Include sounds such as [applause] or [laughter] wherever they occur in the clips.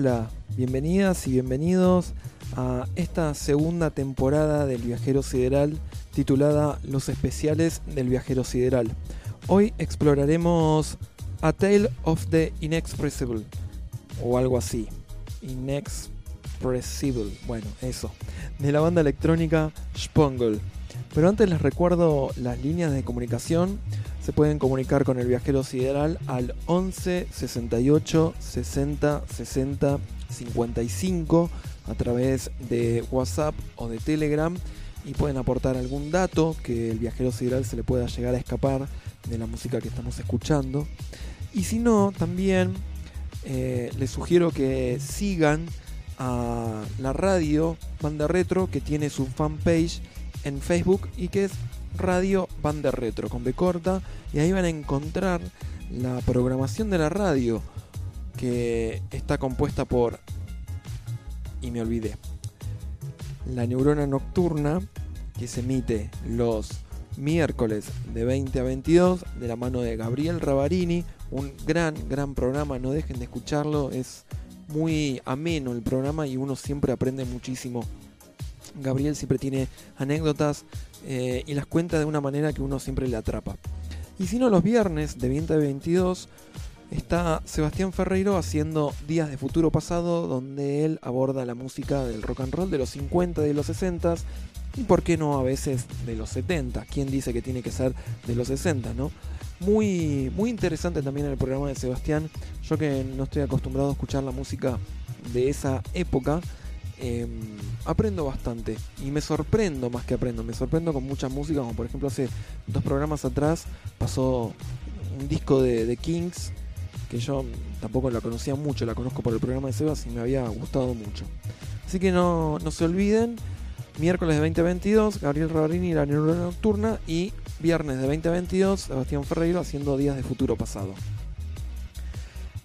Hola, bienvenidas y bienvenidos a esta segunda temporada del Viajero Sideral titulada Los especiales del Viajero Sideral. Hoy exploraremos A Tale of the Inexpressible o algo así. Inexpressible, bueno, eso. De la banda electrónica Spongle. Pero antes les recuerdo las líneas de comunicación se pueden comunicar con el viajero sideral al 11 68 60 60 55 a través de WhatsApp o de Telegram y pueden aportar algún dato que el viajero sideral se le pueda llegar a escapar de la música que estamos escuchando. Y si no, también eh, les sugiero que sigan a la radio Banda Retro que tiene su fanpage en Facebook y que es Radio Banda Retro con B corta y ahí van a encontrar la programación de la radio que está compuesta por y me olvidé la neurona nocturna que se emite los miércoles de 20 a 22 de la mano de Gabriel Ravarini un gran gran programa no dejen de escucharlo es muy ameno el programa y uno siempre aprende muchísimo. Gabriel siempre tiene anécdotas eh, y las cuenta de una manera que uno siempre le atrapa. Y si no, los viernes de 20 a 22 está Sebastián Ferreiro haciendo Días de Futuro Pasado, donde él aborda la música del rock and roll de los 50, de los 60 y por qué no a veces de los 70. ¿Quién dice que tiene que ser de los 60, no? Muy, muy interesante también el programa de Sebastián. Yo que no estoy acostumbrado a escuchar la música de esa época, Em, aprendo bastante y me sorprendo más que aprendo, me sorprendo con mucha música, como por ejemplo hace dos programas atrás pasó un disco de, Kings que yo tampoco la conocía mucho, la conozco por el programa de Sebas y me había gustado mucho. Así que no, no se olviden, miércoles de 2022, Gabriel Ravarini, la neurona nocturna y viernes de 2022, Sebastián Ferreiro haciendo días de futuro pasado.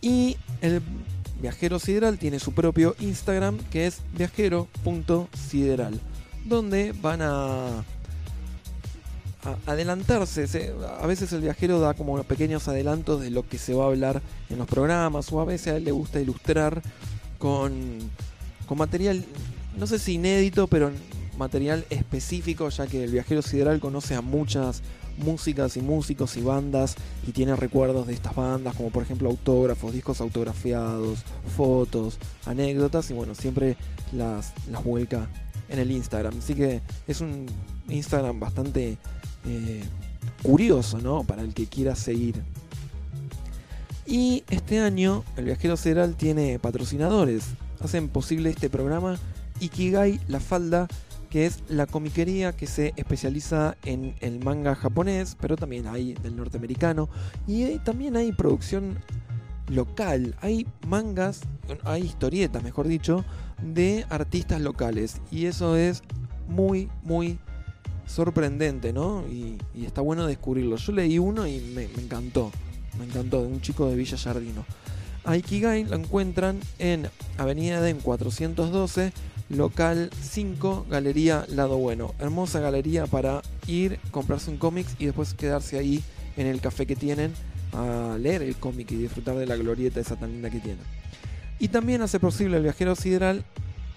Y el Viajero Sideral tiene su propio Instagram que es viajero.sideral, donde van a, adelantarse. a veces el viajero da como pequeños adelantos de lo que se va a hablar en los programas, o a veces a él le gusta ilustrar con, con material, no sé si inédito, pero material específico, ya que el viajero sideral conoce a muchas músicas y músicos y bandas y tiene recuerdos de estas bandas, como por ejemplo autógrafos, discos autografiados, fotos, anécdotas y bueno, siempre las, las vuelca en el Instagram. Así que es un Instagram bastante eh, curioso, ¿no? Para el que quiera seguir. Y este año el Viajero Federal tiene patrocinadores. Hacen posible este programa Ikigai La Falda que es la comiquería que se especializa en el manga japonés, pero también hay del norteamericano y también hay producción local, hay mangas, hay historietas, mejor dicho, de artistas locales y eso es muy, muy sorprendente, ¿no? Y, está bueno descubrirlo. Yo leí uno y me, encantó, me encantó, de un chico de Villa Jardino. A lo encuentran en Avenida Den 412, local 5, Galería Lado Bueno. Hermosa galería para ir, comprarse un cómic y después quedarse ahí en el café que tienen a leer el cómic y disfrutar de la glorieta esa tan linda que tiene. Y también hace posible el viajero sideral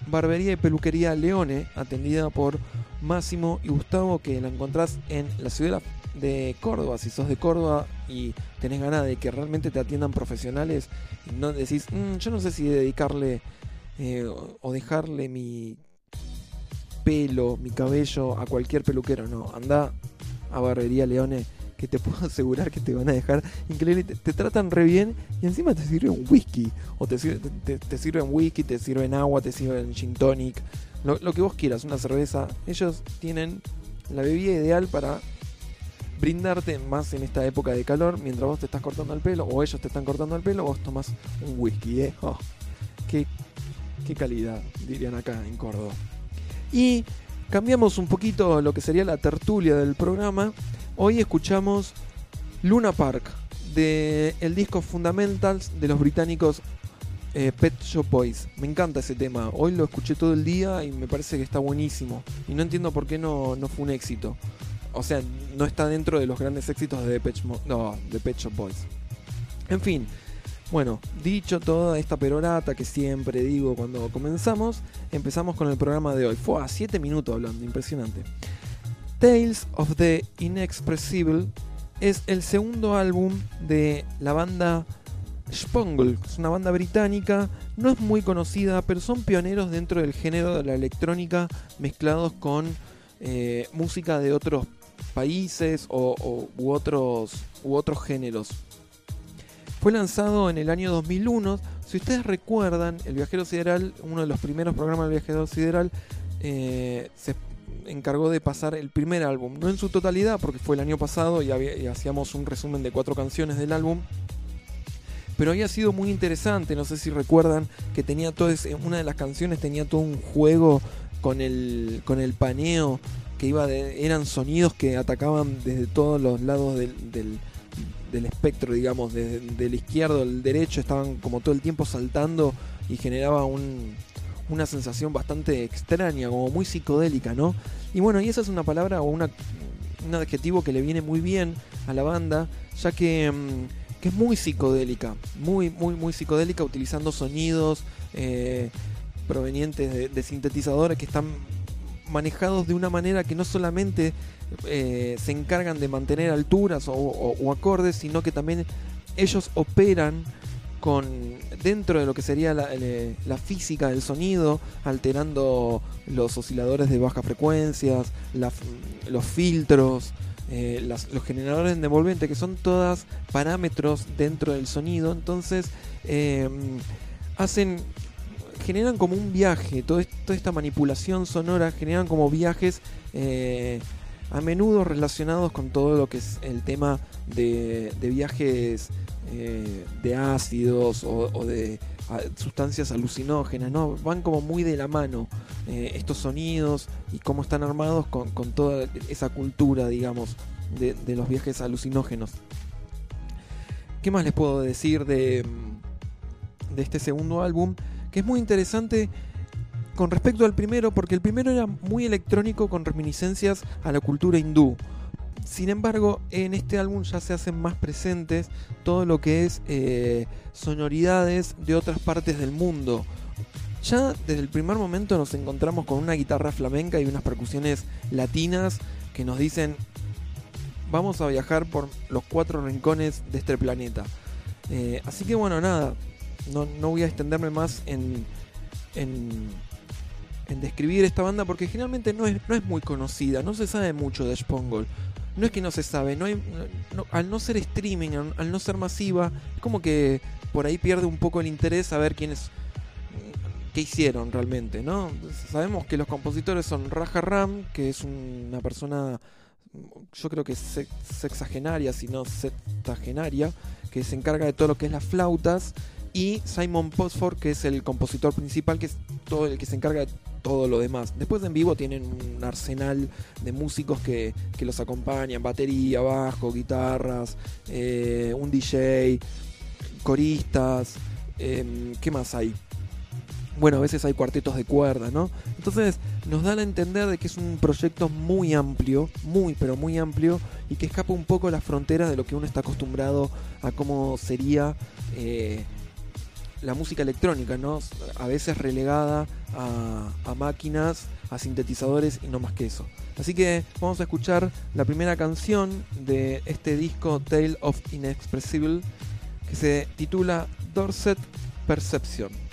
Barbería y Peluquería Leone, atendida por Máximo y Gustavo, que la encontrás en la ciudad de Córdoba. Si sos de Córdoba y tenés ganas de que realmente te atiendan profesionales no decís, "Mm, yo no sé si dedicarle eh, o dejarle mi pelo, mi cabello a cualquier peluquero. No, anda a Barbería Leone que te [laughs] puedo asegurar que te van a dejar increíble. Te, te tratan re bien y encima te sirven whisky. O te, sir- te, sirven whisky, te sirven agua, te sirven gin tonic. Lo, que vos quieras, una cerveza. Ellos tienen la bebida ideal para brindarte más en esta época de calor mientras vos te estás cortando el pelo o ellos te están cortando el pelo, vos tomás un whisky, ¿eh? Oh, qué calidad, dirían acá en Córdoba. Y cambiamos un poquito lo que sería la tertulia del programa. Hoy escuchamos Luna Park de el disco Fundamentals de los británicos eh, Pet Shop Boys. Me encanta ese tema. Hoy lo escuché todo el día y me parece que está buenísimo. Y no entiendo por qué no, no fue un éxito. O sea, no está dentro de los grandes éxitos de de Pet Shop Boys. En fin, bueno, dicho toda esta perorata que siempre digo cuando comenzamos, empezamos con el programa de hoy. Fue a 7 minutos hablando, impresionante. Tales of the Inexpressible es el segundo álbum de la banda Spongle, es una banda británica, no es muy conocida, pero son pioneros dentro del género de la electrónica mezclados con eh, música de otros países o, otros, u otros géneros. Fue lanzado en el año 2001. Si ustedes recuerdan, El Viajero Sideral, uno de los primeros programas del Viajero Sideral, eh, se encargó de pasar el primer álbum, no en su totalidad, porque fue el año pasado y, había- hacíamos un resumen de cuatro canciones del álbum. Pero había sido muy interesante, no sé si recuerdan que tenía todo una de las canciones tenía todo un juego con el, con el paneo que iba de, eran sonidos que atacaban desde todos los lados del, del espectro, digamos, desde del izquierdo al derecho, estaban como todo el tiempo saltando y generaba un, una sensación bastante extraña, como muy psicodélica, ¿no? Y bueno, y esa es una palabra o una, un adjetivo que le viene muy bien a la banda, ya que, mm, es muy psicodélica, muy, muy, muy psicodélica, utilizando sonidos eh, provenientes de, de sintetizadores que están manejados de una manera que no solamente eh, se encargan de mantener alturas o, acordes, sino que también ellos operan con dentro de lo que sería la, la física del sonido, alterando los osciladores de bajas frecuencias, la- los filtros, eh, las- los generadores de envolvente, que son todas parámetros dentro del sonido. Entonces, eh, hacen generan como un viaje, toda esta manipulación sonora generan como viajes eh, a menudo relacionados con todo lo que es el tema de, viajes eh, de ácidos o, de sustancias alucinógenas, ¿no? Van como muy de la mano eh, estos sonidos y cómo están armados con, con toda esa cultura, digamos, de, de los viajes alucinógenos. ¿Qué más les puedo decir de, de este segundo álbum? Que es muy interesante con respecto al primero, porque el primero era muy electrónico con reminiscencias a la cultura hindú. Sin embargo, en este álbum ya se hacen más presentes todo lo que es eh, sonoridades de otras partes del mundo. Ya desde el primer momento nos encontramos con una guitarra flamenca y unas percusiones latinas que nos dicen vamos a viajar por los cuatro rincones de este planeta. Eh, así que bueno, nada, no, no voy a extenderme más en, en, en describir esta banda porque generalmente no es, no es muy conocida, no se sabe mucho de Spongol. No es que no se sabe, no al no ser streaming, al, no ser masiva, es como que por ahí pierde un poco el interés a ver quiénes qué hicieron realmente, ¿no? Sabemos que los compositores son Raja Ram, que es una persona yo creo que se- sexagenaria, si no septagenaria, que se encarga de todo lo que es las flautas, y Simon Posford, que es el compositor principal, que es todo el que se encarga de todo lo demás. Después en vivo tienen un arsenal de músicos que, que los acompañan, batería, bajo, guitarras, eh, un DJ, coristas, Em, ¿Qué más hay? Bueno, a veces hay cuartetos de cuerda, ¿no? Entonces nos dan a entender de que es un proyecto muy amplio, muy pero muy amplio, y que escapa un poco las fronteras de lo que uno está acostumbrado a cómo sería eh, la música electrónica, ¿no? A veces relegada a, máquinas, a sintetizadores y no más que eso. Así que vamos a escuchar la primera canción de este disco Tale of Inexpressible que se titula Dorset Perception.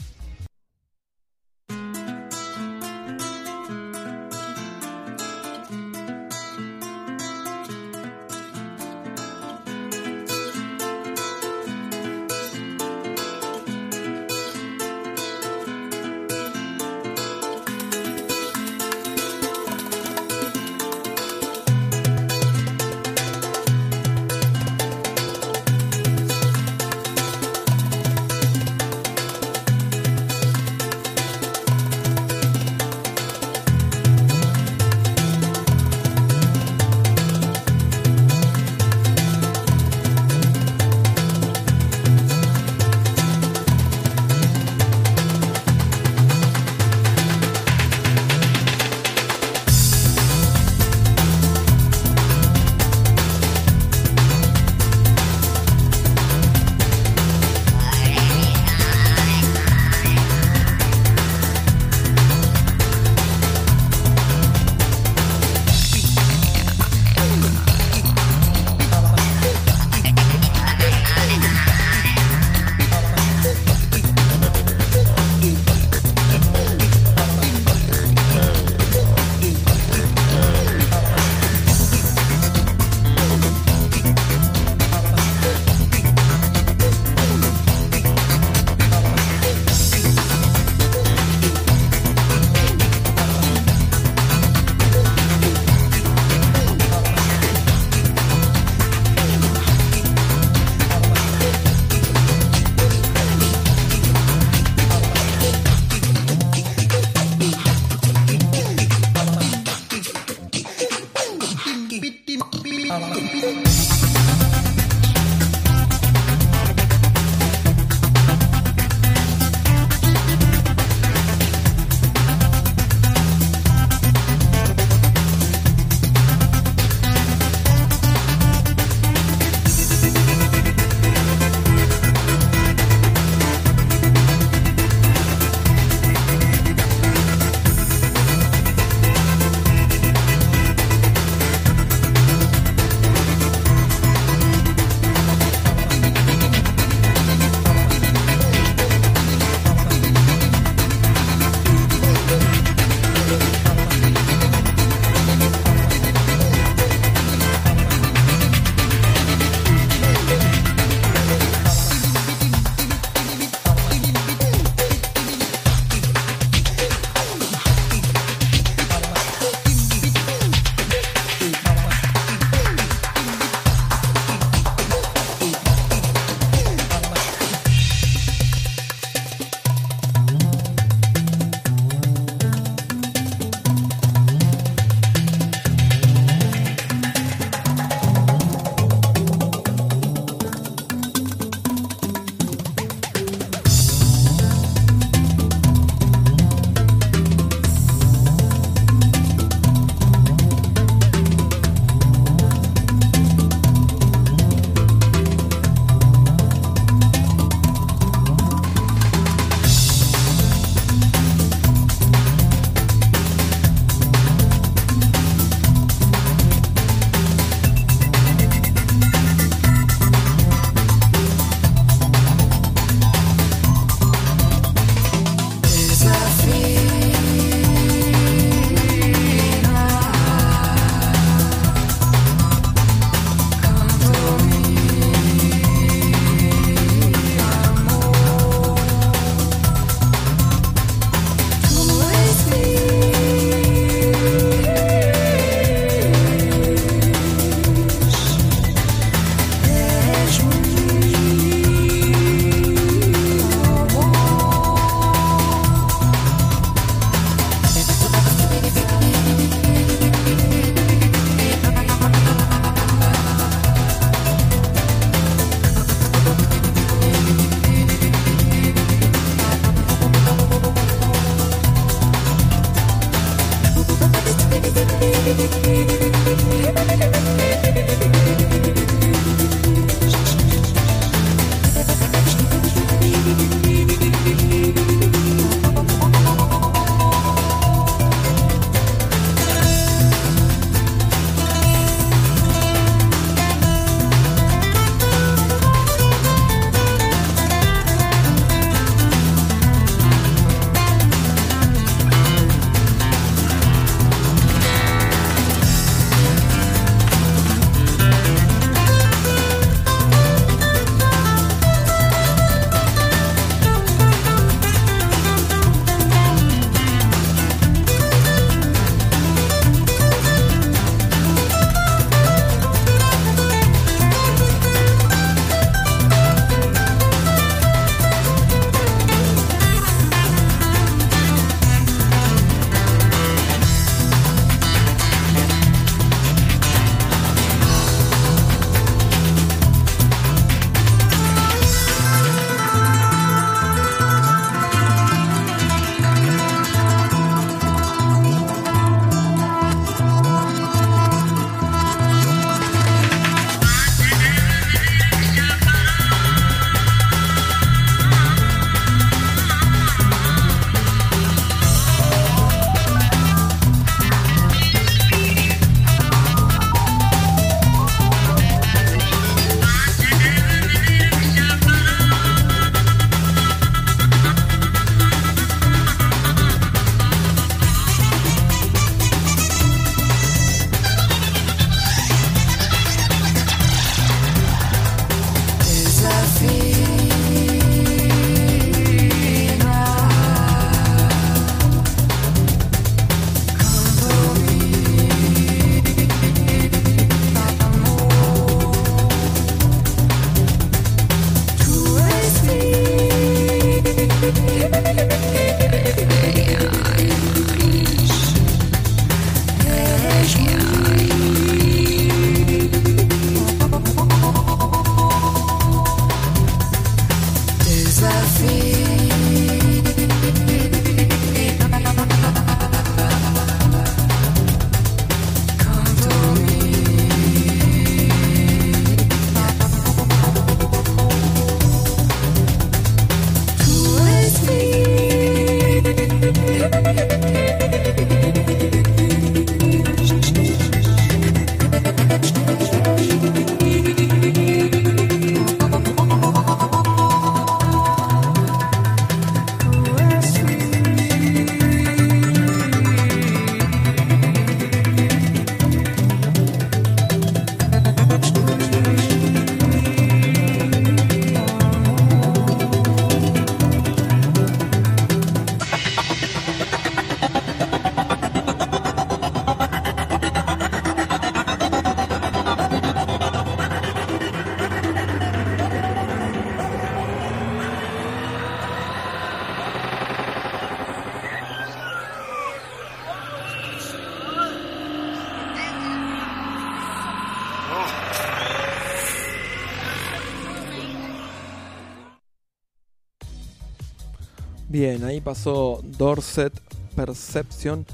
Bien, ahí pasó Dorset Perception.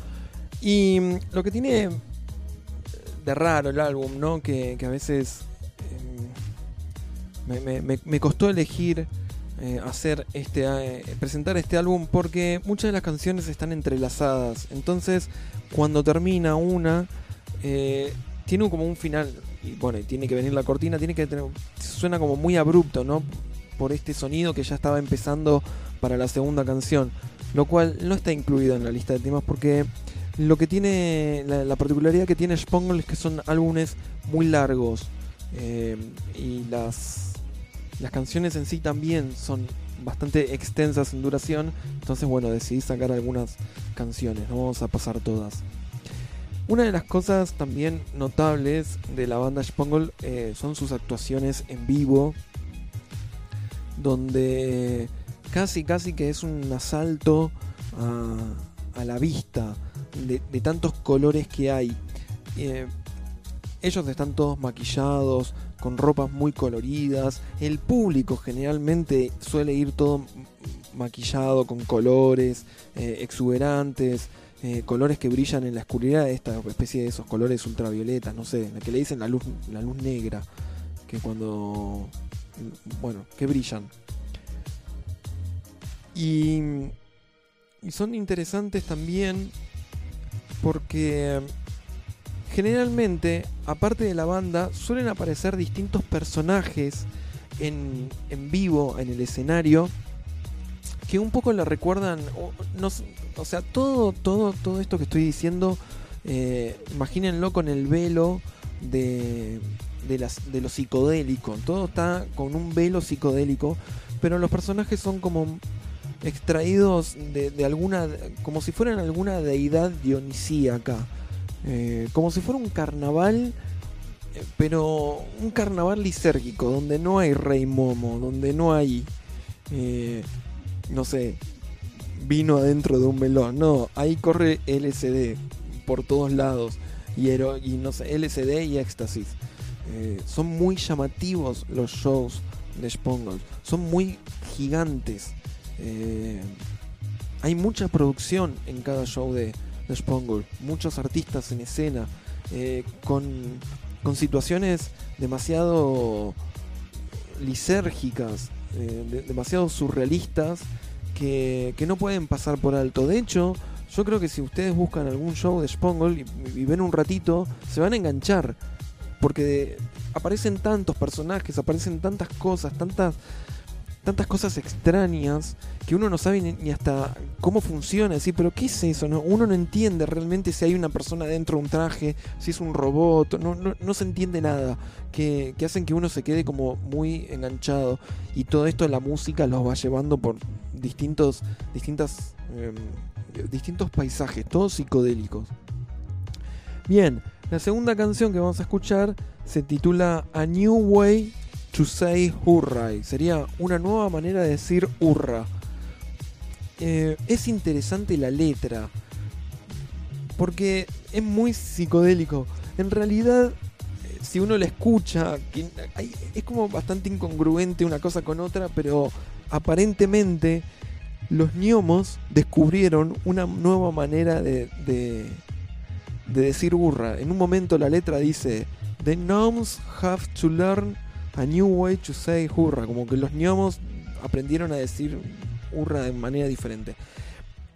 Y mm, lo que tiene de raro el álbum, ¿no? Que, a veces em, me, costó elegir eh, hacer este eh, presentar este álbum porque muchas de las canciones están entrelazadas. Entonces, cuando termina una, eh, tiene como un final. Y bueno, tiene que venir la cortina, tiene que. Suena como muy abrupto, ¿no? Por este sonido que ya estaba empezando para la segunda canción, lo cual no está incluido en la lista de temas porque lo que tiene, la, particularidad que tiene Spongle es que son álbumes muy largos eh, y las, las canciones en sí también son bastante extensas en duración, entonces bueno, decidí sacar algunas canciones, no vamos a pasar todas. Una de las cosas también notables de la banda Spongle eh, son sus actuaciones en vivo, donde casi, casi que es un asalto a, la vista de, tantos colores que hay. Eh, ellos están todos maquillados, con ropas muy coloridas. El público generalmente suele ir todo maquillado con colores eh, exuberantes. eh, colores que brillan en la oscuridad, esta especie de esos colores ultravioletas, no sé, la que le dicen la luz, la luz negra, que cuando, bueno, que brillan. Y, y son interesantes también porque generalmente, aparte de la banda, suelen aparecer distintos personajes en, en vivo, en el escenario, que un poco le recuerdan, o, no, o sea, todo, todo, todo esto que estoy diciendo, eh, imagínenlo con el velo de, de, las, de lo psicodélico. Todo está con un velo psicodélico, pero los personajes son como extraídos de, alguna, como si fueran alguna deidad dionisíaca. Eh, como si fuera un carnaval, eh, pero un carnaval lisérgico, donde no hay rey momo, donde no hay, eh, no sé, vino adentro de un melón. No, ahí corre LSD por todos lados. Y, y no sé, LSD y éxtasis. son muy llamativos los shows de Spongles. Son muy gigantes. Hay mucha producción en cada show de, de muchos artistas en escena, eh, con, con, situaciones demasiado lisérgicas, eh, demasiado surrealistas, que, que, no pueden pasar por alto. De hecho, yo creo que si ustedes buscan algún show de Spongle y, ven un ratito, se van a enganchar, porque aparecen tantos personajes, aparecen tantas cosas, tantas tantas cosas extrañas que uno no sabe ni, hasta cómo funciona. ¿sí? Pero ¿qué es eso? No? Uno no entiende realmente si hay una persona dentro de un traje, si es un robot, no, no, se entiende nada. Que, hacen que uno se quede como muy enganchado. Y todo esto la música los va llevando por distintos, distintas, em, distintos paisajes, todos psicodélicos. Bien, la segunda canción que vamos a escuchar se titula A New Way to say hurray. Sería una nueva manera de decir hurra. Eh, es interesante la letra. Porque es muy psicodélico. En realidad, eh, si uno la escucha, es como bastante incongruente una cosa con otra, pero aparentemente los gnomos descubrieron una nueva manera de, de, de decir hurra. En un momento la letra dice, The gnomes have to learn a new way to say hurra, como que los gnomos aprendieron a decir hurra de manera diferente.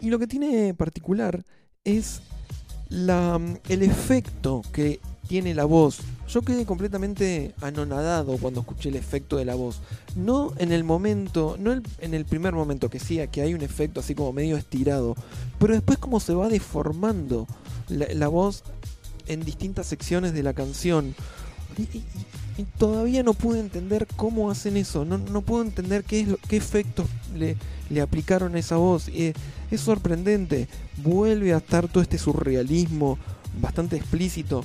Y lo que tiene particular es el efecto que tiene la voz. Yo quedé completamente anonadado cuando escuché el efecto de la voz. No en el momento, no en el primer momento que sí, que hay un efecto así como medio estirado, pero después como se va deformando la, voz en distintas secciones de la canción. Todavía no pude entender cómo hacen eso. No, no puedo entender qué, es qué efectos le, le aplicaron a esa voz. es sorprendente. Vuelve a estar todo este surrealismo bastante explícito.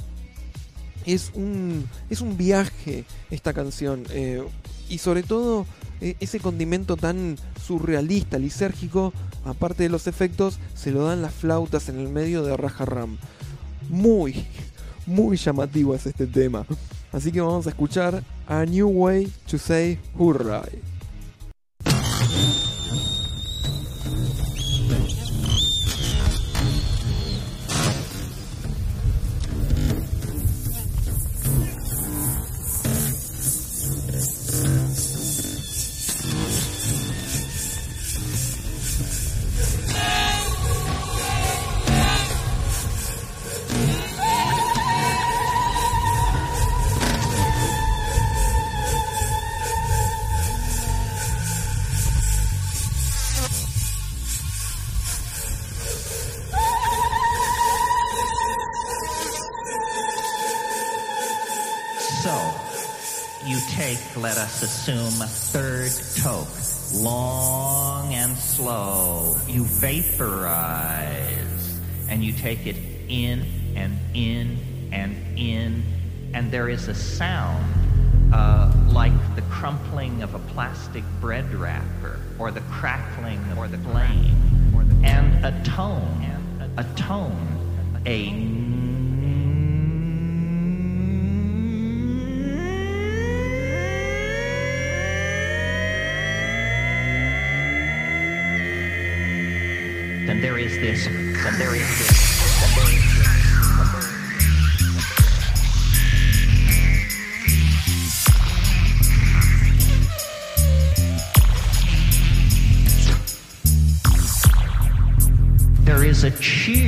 Es un, es un viaje esta canción. Eh, y sobre todo e, ese condimento tan surrealista, lisérgico, aparte de los efectos, se lo dan las flautas en el medio de Raja Ram. Muy, muy llamativo es este tema. Así que vamos a escuchar A New Way to Say Hurray. Take it in and in and in. And there is a sound uh, like the crumpling of a plastic bread wrapper or the crackling or the flame and a tone, a tone, a then there is this, then there is this, a cheer.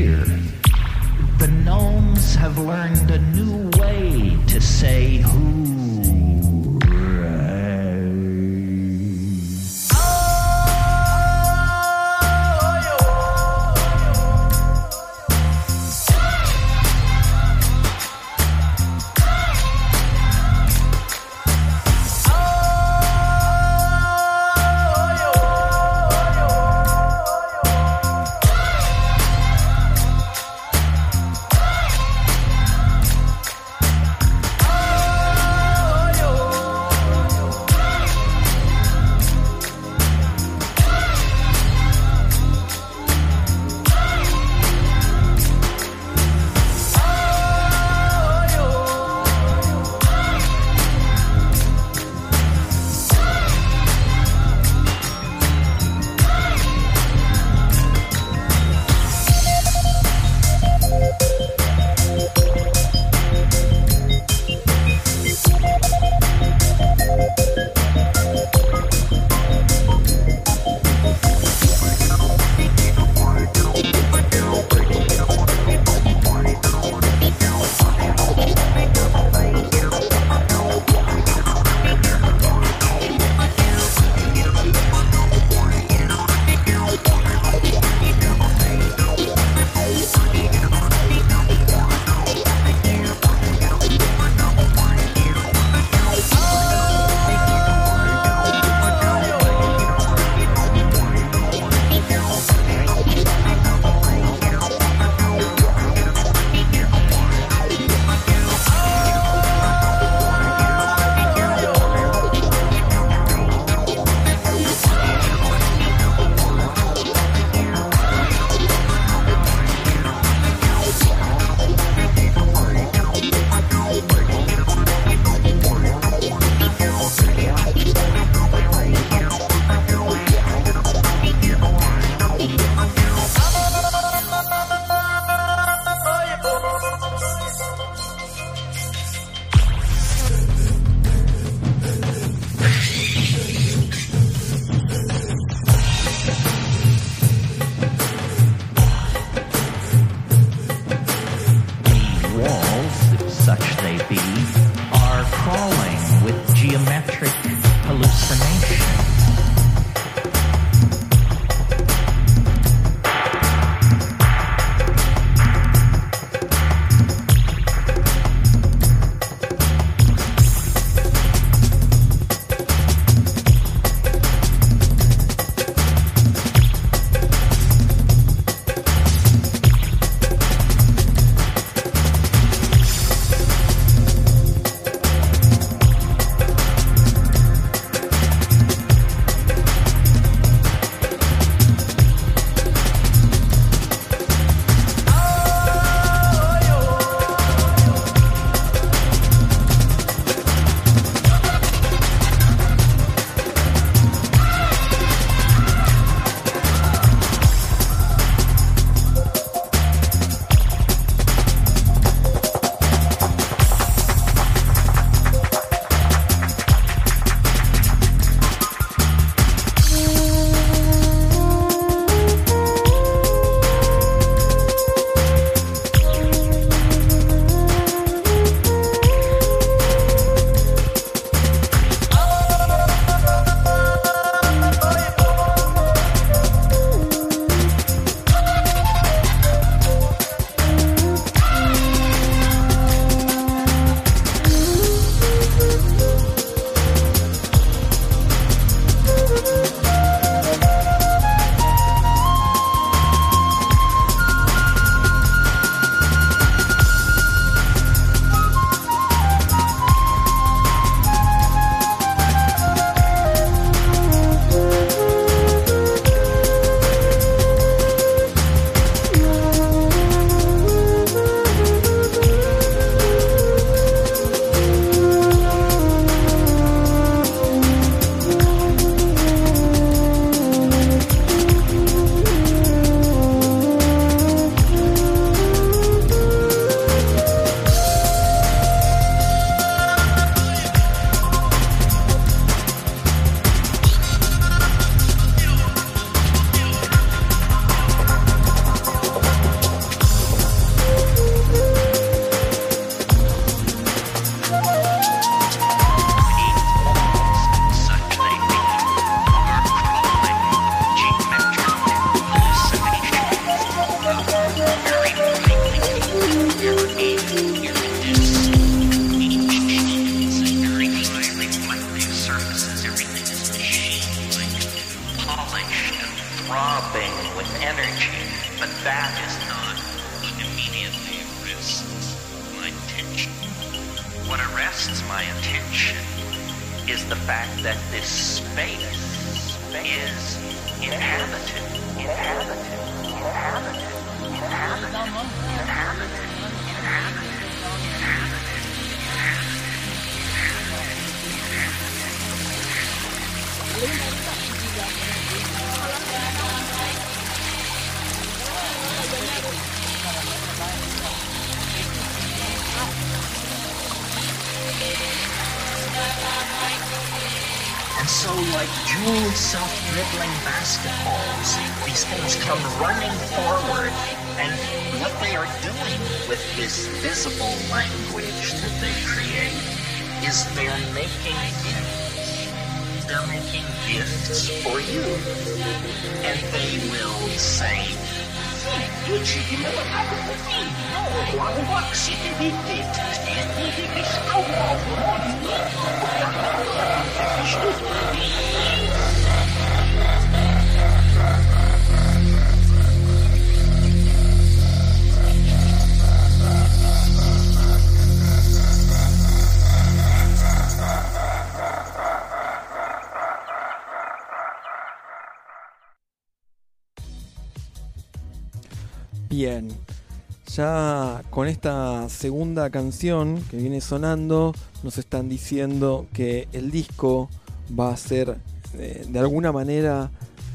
Segunda canción que viene sonando, nos están diciendo que el disco va a ser eh, de alguna manera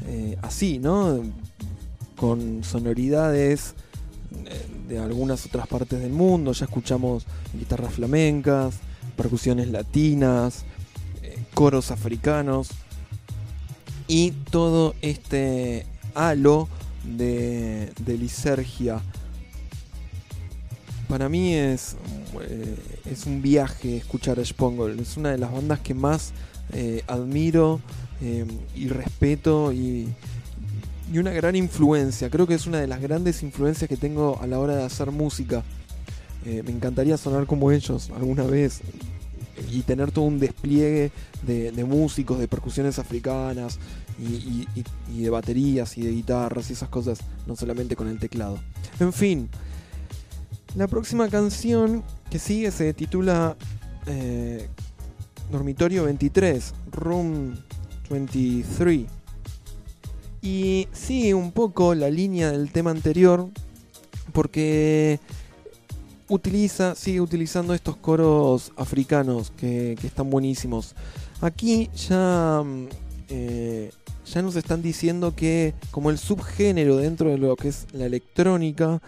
eh, así, ¿no? Con sonoridades eh, de algunas otras partes del mundo, ya escuchamos guitarras flamencas, percusiones latinas, coros africanos y todo este halo de, de lisergia. Para mí es, eh, es un viaje escuchar a Spongol. Es una de las bandas que más eh, admiro eh, y respeto y, y una gran influencia. Creo que es una de las grandes influencias que tengo a la hora de hacer música. Me encantaría sonar como ellos alguna vez y tener todo un despliegue de, de músicos, de percusiones africanas y- y- y de baterías y de guitarras y esas cosas, no solamente con el teclado. En fin, la próxima canción que sigue se titula eh, Dormitorio 23, Room 23. Y sigue un poco la línea del tema anterior porque utiliza, sigue utilizando estos coros africanos que, están buenísimos. Aquí ya, mm, eh, ya nos están diciendo que como el subgénero dentro de lo que es la electrónica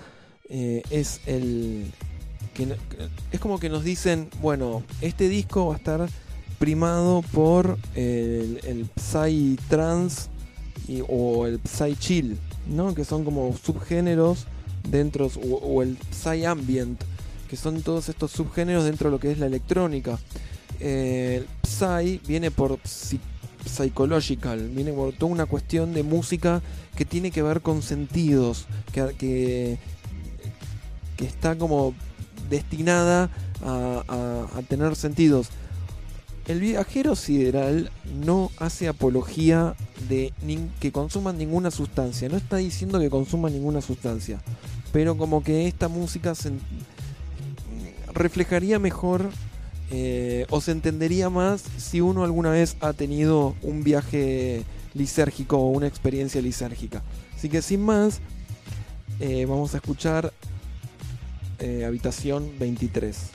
eh, es el... Que, es como que nos dicen, bueno, este disco va a estar primado por el, Psy Trance y- o el Psy Chill, ¿no? Que son como subgéneros dentro, o, el Psy Ambient, que son todos estos subgéneros dentro de lo que es la electrónica. Eh, Psy viene por psychological, viene por toda una cuestión de música que tiene que ver con sentidos, que, está como destinada a, tener sentidos. El viajero sideral no hace apología de que consuman ninguna sustancia, no está diciendo que consuman ninguna sustancia, pero como que esta música se reflejaría mejor eh, o se entendería más si uno alguna vez ha tenido un viaje lisérgico o una experiencia lisérgica. Así que sin más, eh, vamos a escuchar eh, Habitación 23.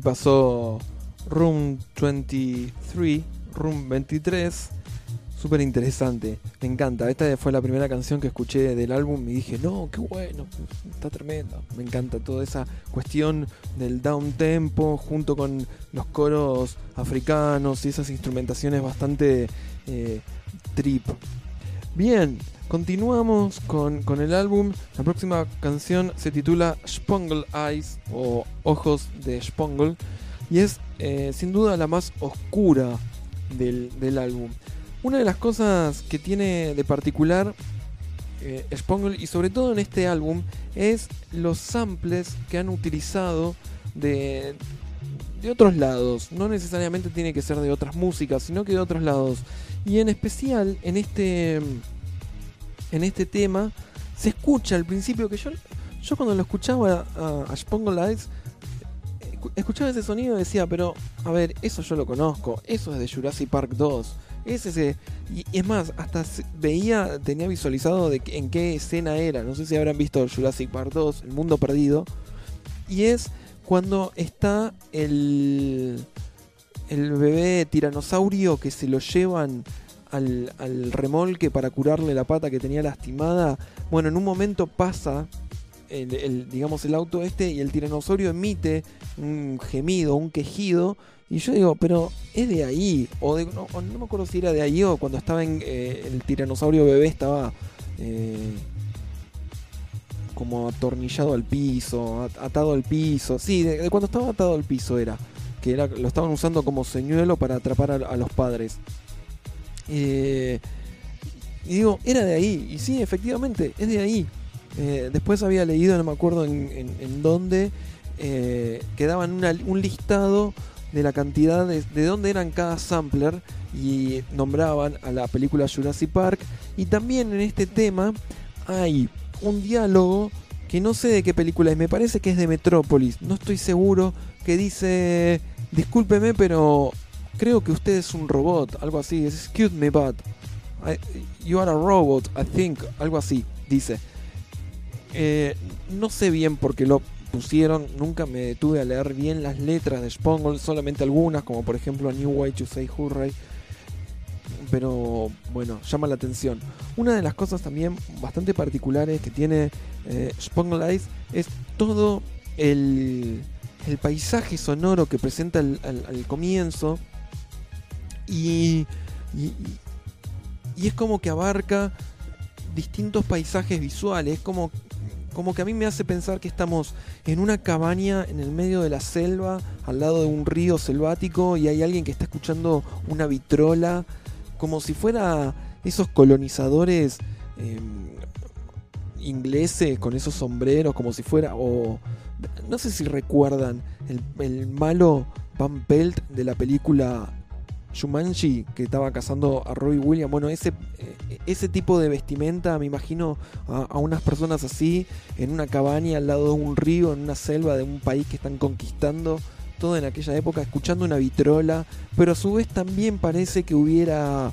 Pasó Room 23, Room 23. Súper interesante, me encanta. Esta fue la primera canción que escuché del álbum y dije, no, qué bueno, está tremendo. Me encanta toda esa cuestión del down tempo junto con los coros africanos y esas instrumentaciones bastante eh, trip. Bien, continuamos con, con, el álbum. La próxima canción se titula Spongle Eyes o Ojos de Spongle y es eh, sin duda la más oscura del, del álbum. Una de las cosas que tiene de particular eh, Spongle y sobre todo en este álbum es los samples que han utilizado de, de otros lados. No necesariamente tiene que ser de otras músicas, sino que de otros lados. Y en especial en este, en este tema se escucha al principio que yo, yo cuando lo escuchaba a, Spongle Lights escuchaba ese sonido y decía, pero a ver, eso yo lo conozco, eso es de Jurassic Park 2 es ese. Y es más, hasta veía, tenía visualizado de en qué escena era. No sé si habrán visto Jurassic Park 2, El Mundo Perdido. Y es cuando está el, el bebé tiranosaurio que se lo llevan al, al, remolque para curarle la pata que tenía lastimada. Bueno, en un momento pasa el, digamos el auto este y el tiranosaurio emite un gemido, un quejido y yo digo, pero es de ahí. O, no, me acuerdo si era de ahí o cuando estaba en eh, el tiranosaurio bebé estaba eh, como atornillado al piso, atado al piso. Sí, de, cuando estaba atado al piso era. Que era, lo estaban usando como señuelo para atrapar a, los padres. Eh, y digo, era de ahí. Y sí, efectivamente, es de ahí. después había leído, no me acuerdo en, dónde, que daban un listado de la cantidad de, de dónde eran cada sampler y nombraban a la película Jurassic Park. Y también en este tema hay un diálogo que no sé de qué película es, me parece que es de Metrópolis, no estoy seguro, que dice, discúlpeme, pero creo que usted es un robot, algo así, excuse me, but you are a robot, I think, algo así, dice. Eh, no sé bien por qué lo pusieron, nunca me detuve a leer bien las letras de Spongle, solamente algunas, como por ejemplo A New Way to Say Hurray. Pero bueno, llama la atención. Una de las cosas también bastante particulares que tiene eh, Spongle Eyes es todo el, el, paisaje sonoro que presenta al, comienzo. Y, y, es como que abarca distintos paisajes visuales, como como que a mí me hace pensar que estamos en una cabaña en el medio de la selva, al lado de un río selvático, y hay alguien que está escuchando una vitrola, como si fuera esos colonizadores em, ingleses con esos sombreros, como si fuera, o no sé si recuerdan el, el malo Van Pelt de la película Shumanji que estaba cazando a Roy Williams. Bueno, ese, eh, ese tipo de vestimenta, me imagino a, unas personas así, en una cabaña al lado de un río, en una selva de un país que están conquistando, todo en aquella época, escuchando una vitrola, pero a su vez también parece que hubiera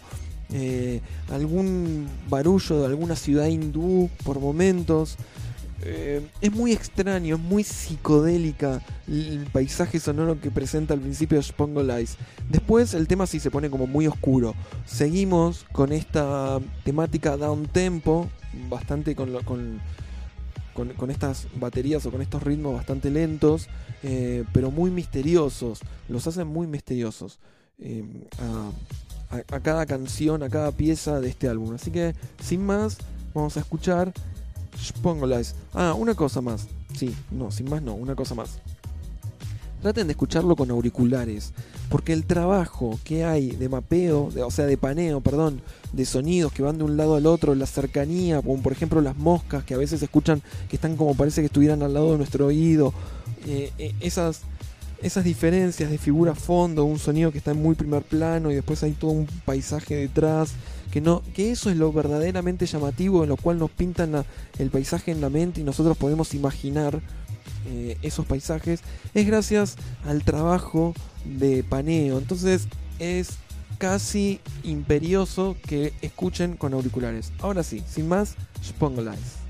eh, algún barullo de alguna ciudad hindú por momentos. Eh, es muy extraño, es muy psicodélica el paisaje sonoro que presenta al principio de Spongle Eyes. Después el tema sí se pone como muy oscuro. Seguimos con esta temática down tempo, bastante con, con, con, estas baterías o con estos ritmos bastante lentos, eh, pero muy misteriosos. Los hacen muy misteriosos. Eh, a cada canción, a cada pieza de este álbum. Así que, sin más, vamos a escuchar Spongolize. Ah, una cosa más. Sí, no, sin más no, una cosa más. Traten de escucharlo con auriculares, porque el trabajo que hay de mapeo, o sea, de paneo, perdón, de sonidos que van de un lado al otro, la cercanía, como por ejemplo las moscas que a veces escuchan que están como parece que estuvieran al lado de nuestro oído, eh, eh, esas, esas diferencias de figura fondo, un sonido que está en muy primer plano y después hay todo un paisaje detrás que, eso es lo verdaderamente llamativo, en lo cual nos pintan el paisaje en la mente y nosotros podemos imaginar eh, esos paisajes, es gracias al trabajo de paneo. Entonces es casi imperioso que escuchen con auriculares. Ahora sí, sin más, Spongolize.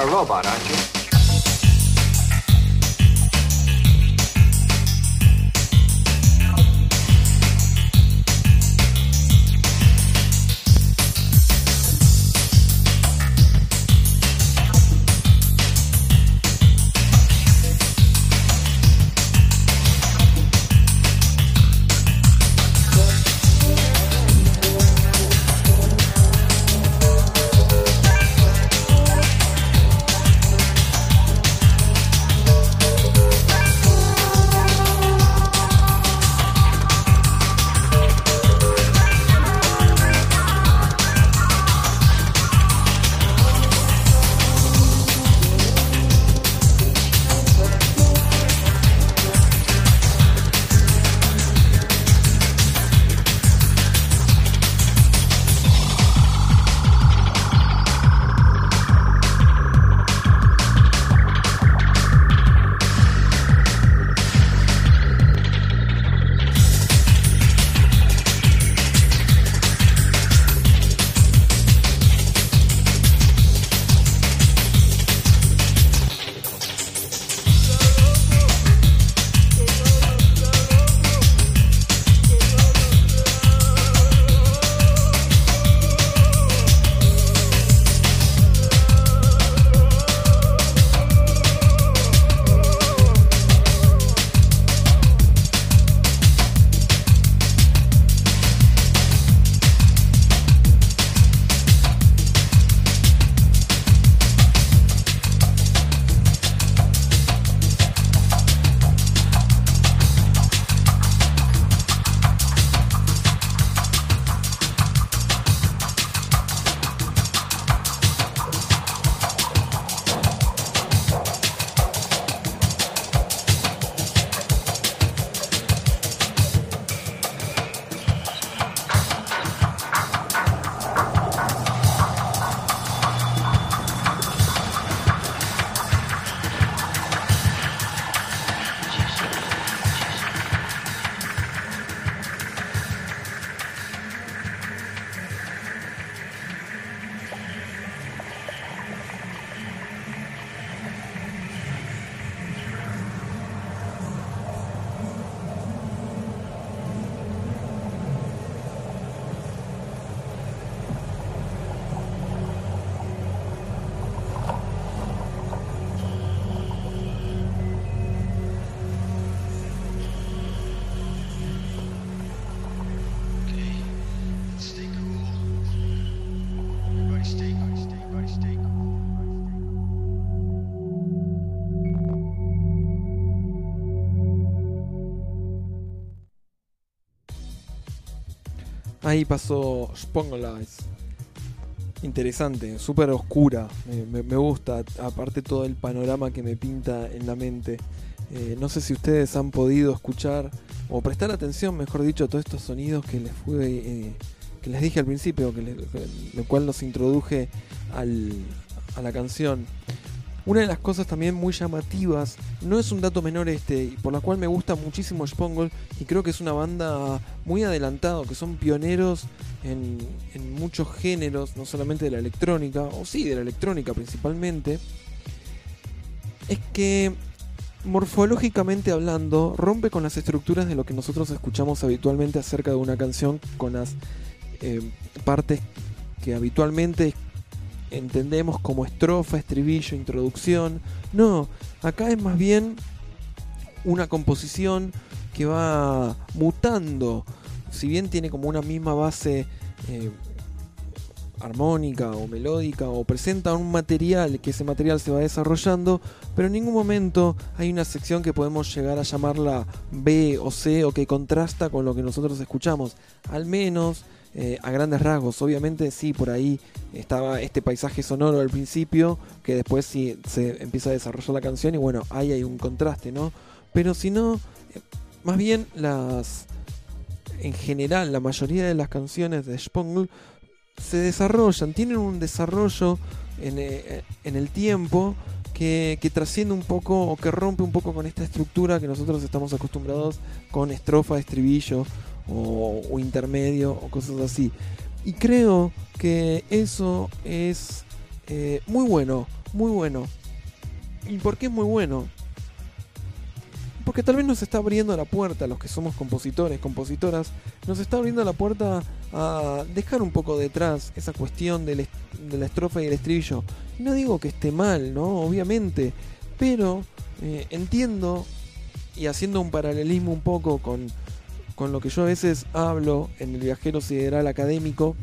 are a robot, aren't you? Ahí pasó Spongolize. Interesante, súper oscura. Me, gusta, aparte todo el panorama que me pinta en la mente. Eh, no sé si ustedes han podido escuchar o prestar atención, mejor dicho, a todos estos sonidos que les fue, eh, que les dije al principio, lo cual nos introduje al, a la canción. Una de las cosas también muy llamativas, no es un dato menor este, y por la cual me gusta muchísimo Spongol y creo que es una banda muy adelantado, que son pioneros en, en muchos géneros, no solamente de la electrónica, o sí, de la electrónica principalmente, es que morfológicamente hablando, rompe con las estructuras de lo que nosotros escuchamos habitualmente acerca de una canción, con las eh, partes que habitualmente entendemos como estrofa, estribillo, introducción. No, acá es más bien una composición que va mutando. Si bien tiene como una misma base eh, armónica o melódica o presenta un material que ese material se va desarrollando, pero en ningún momento hay una sección que podemos llegar a llamarla B o C o que contrasta con lo que nosotros escuchamos. Al menos eh, a grandes rasgos. Obviamente sí, por ahí estaba este paisaje sonoro al principio, que después sí se empieza a desarrollar la canción y bueno, ahí hay un contraste, ¿no? Pero si no, eh, más bien las... En general, la mayoría de las canciones de Spongl se desarrollan, tienen un desarrollo en, eh, el tiempo que, trasciende un poco o que rompe un poco con esta estructura que nosotros estamos acostumbrados con estrofa, estribillo o, intermedio o cosas así. Y creo que eso es eh, muy bueno, muy bueno. ¿Y por qué es muy bueno? porque tal vez nos está abriendo la puerta los que somos compositores, compositoras, nos está abriendo la puerta a dejar un poco detrás esa cuestión de la estrofa y el estribillo. No digo que esté mal, ¿no? Obviamente, pero eh, entiendo, y haciendo un paralelismo un poco con, con lo que yo a veces hablo en el viajero sideral académico,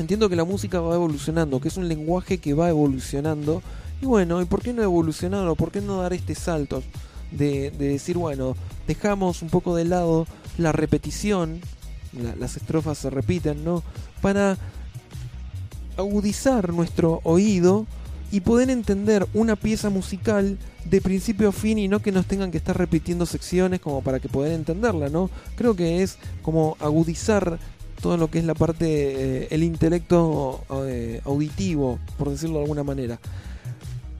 entiendo que la música va evolucionando, que es un lenguaje que va evolucionando. Y bueno, ¿y por qué no evolucionarlo? ¿Por qué no dar este salto? de, decir, bueno, dejamos un poco de lado la repetición, las estrofas se repiten, ¿no? Para agudizar nuestro oído y poder entender una pieza musical de principio a fin y no que nos tengan que estar repitiendo secciones como para que poder entenderla, ¿no? Creo que es como agudizar todo lo que es la parte, eh, el intelecto eh, auditivo, por decirlo de alguna manera.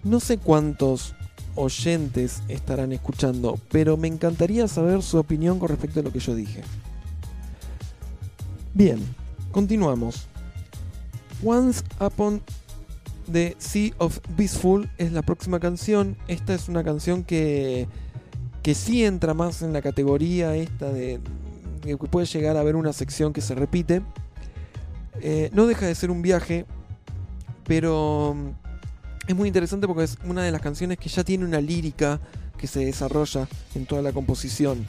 No sé cuántos oyentes estarán escuchando, pero me encantaría saber su opinión con respecto a lo que yo dije. Bien, continuamos. Once Upon the Sea of Beastful es la próxima canción. Esta es una canción que, que sí entra más en la categoría esta de, que puede llegar a haber una sección que se repite. Eh, no deja de ser un viaje, pero es muy interesante porque es una de las canciones que ya tiene una lírica que se desarrolla en toda la composición.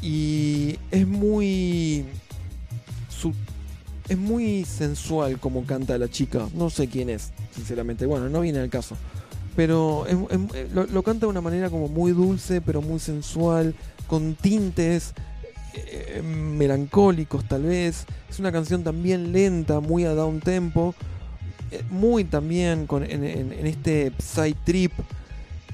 Y es muy. Es muy sensual como canta la chica. No sé quién es, sinceramente. Bueno, no viene al caso. Pero lo, lo, canta de una manera como muy dulce, pero muy sensual, con tintes eh, melancólicos tal vez. Es una canción también lenta, muy a down tempo eh, muy también en, este side trip.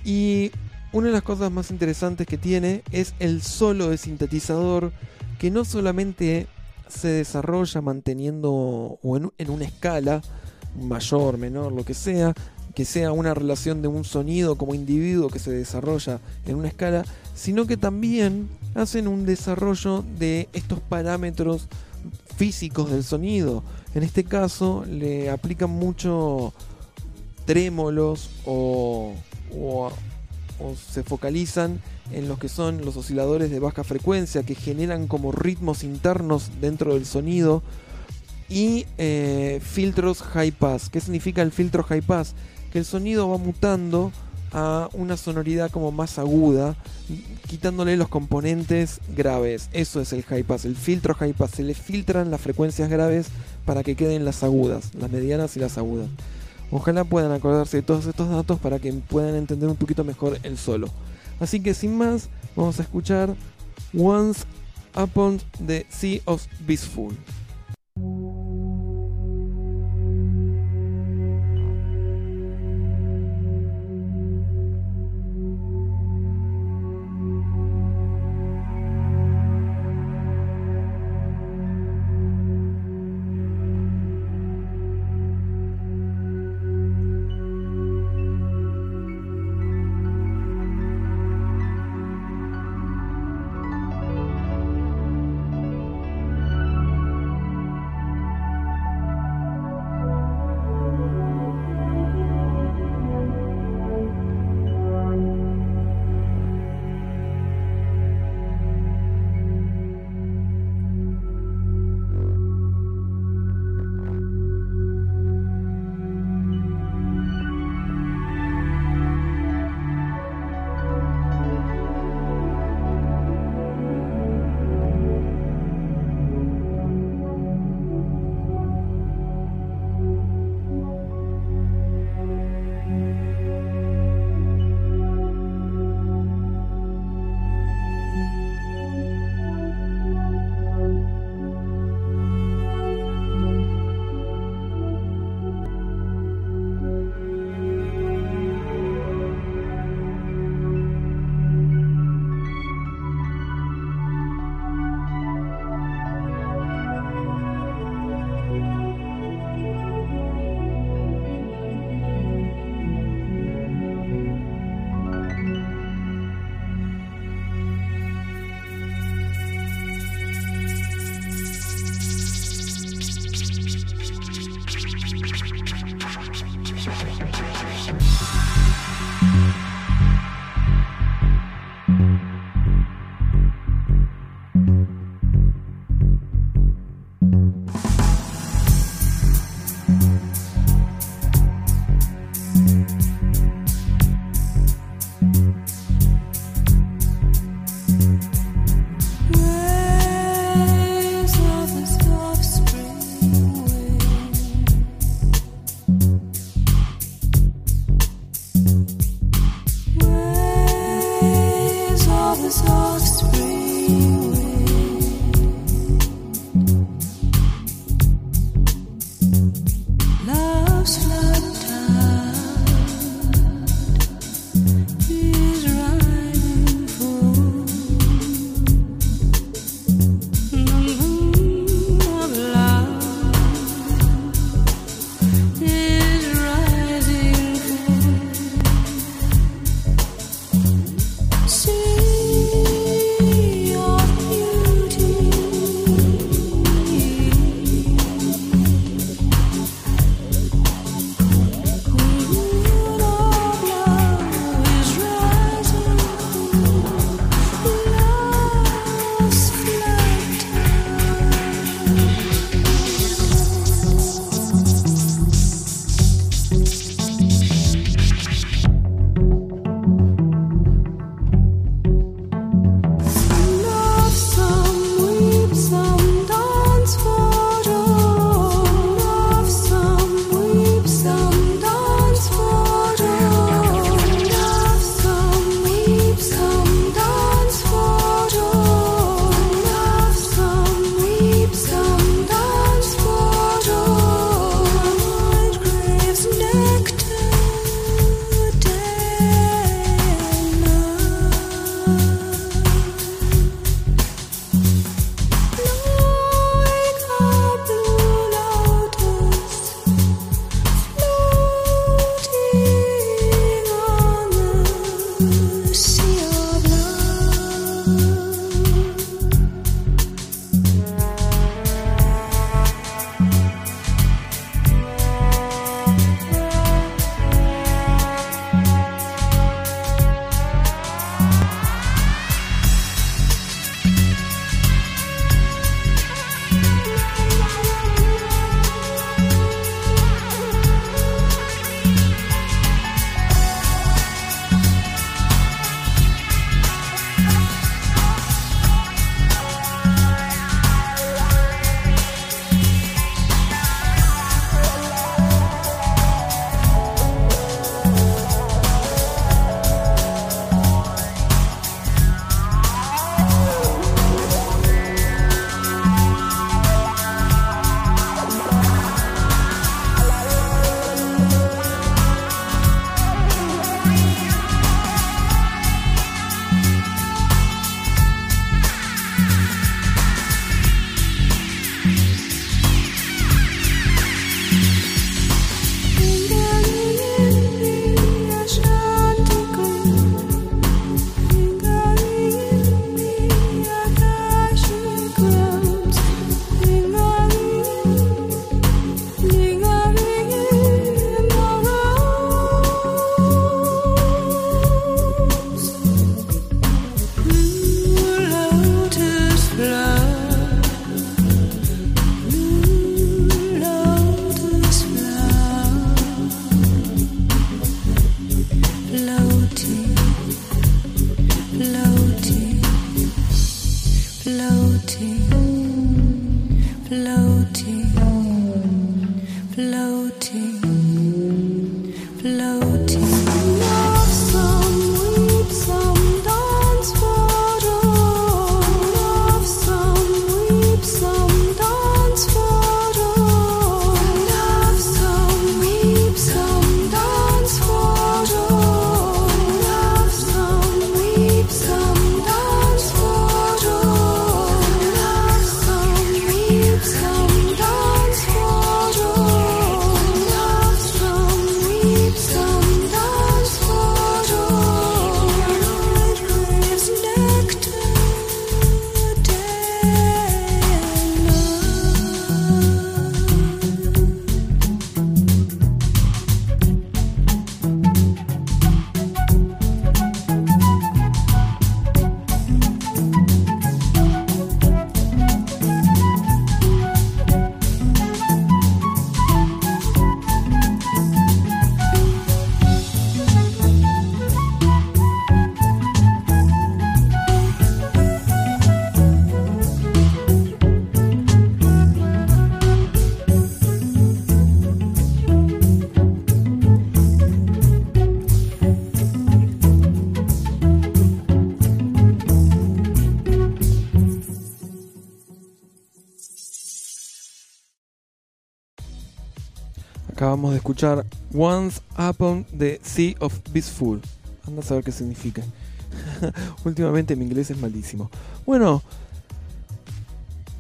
Y una de las cosas más interesantes que tiene es el solo de sintetizador que no solamente se desarrolla manteniendo o en, una escala mayor, menor, lo que sea, que sea una relación de un sonido como individuo que se desarrolla en una escala, sino que también hacen un desarrollo de estos parámetros físicos del sonido. En este caso le aplican mucho trémolos o, se focalizan en los que son los osciladores de baja frecuencia que generan como ritmos internos dentro del sonido y eh, filtros high pass. ¿Qué significa el filtro high pass? Que el sonido va mutando a una sonoridad como más aguda, quitándole los componentes graves. Eso es el high pass, el filtro high pass. Se le filtran las frecuencias graves para que queden las agudas, las medianas y las agudas. Ojalá puedan acordarse de todos estos datos para que puedan entender un poquito mejor el solo. Así que sin más, vamos a escuchar Once Upon the Sea of Beastful. Once Upon the Sea of Peaceful. Anda a saber qué significa. [laughs] Últimamente mi inglés es malísimo. Bueno,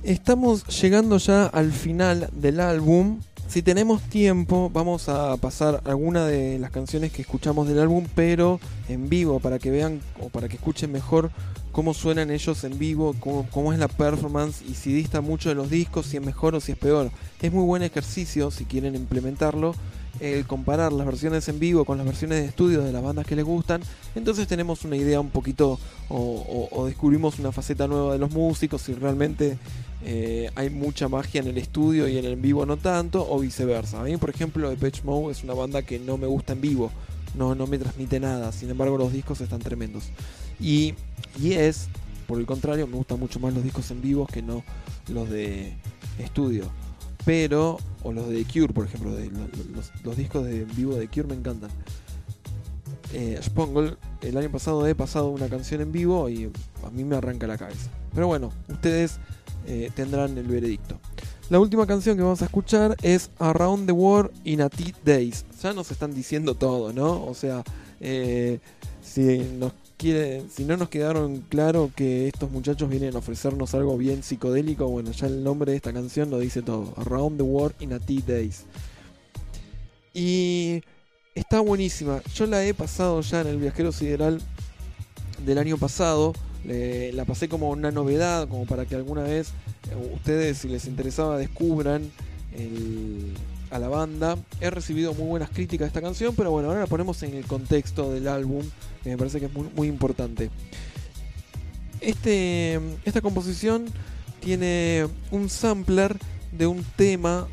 estamos llegando ya al final del álbum. Si tenemos tiempo, vamos a pasar alguna de las canciones que escuchamos del álbum, pero en vivo, para que vean o para que escuchen mejor cómo suenan ellos en vivo, cómo, es la performance y si dista mucho de los discos, si es mejor o si es peor. Es muy buen ejercicio, si quieren implementarlo, el comparar las versiones en vivo con las versiones de estudio de las bandas que les gustan. Entonces tenemos una idea un poquito o, descubrimos una faceta nueva de los músicos, si realmente eh, hay mucha magia en el estudio y en el vivo no tanto, o viceversa. A mí, por ejemplo, Depeche Mode es una banda que no me gusta en vivo, no, no me transmite nada, sin embargo los discos están tremendos. Y Yes, por el contrario, me gustan mucho más los discos en vivo que no los de estudio. Pero, o los de Cure, por ejemplo, los, discos de vivo de Cure me encantan. Eh, el año pasado he pasado una canción en vivo y a mí me arranca la cabeza. Pero bueno, ustedes eh, tendrán el veredicto. La última canción que vamos a escuchar es Around the World in a T Days. Ya nos están diciendo todo, ¿no? O sea, eh, si nos si no nos quedaron claro que estos muchachos vienen a ofrecernos algo bien psicodélico, bueno, ya el nombre de esta canción lo dice todo. Around the World in a T Days. Y está buenísima. Yo la he pasado ya en el viajero sideral del año pasado. la pasé como una novedad, como para que alguna vez eh, ustedes, si les interesaba, descubran a la banda. He recibido muy buenas críticas de esta canción, pero bueno, ahora la ponemos en el contexto del álbum me parece que es muy, importante. Este, esta composición tiene un sampler de un tema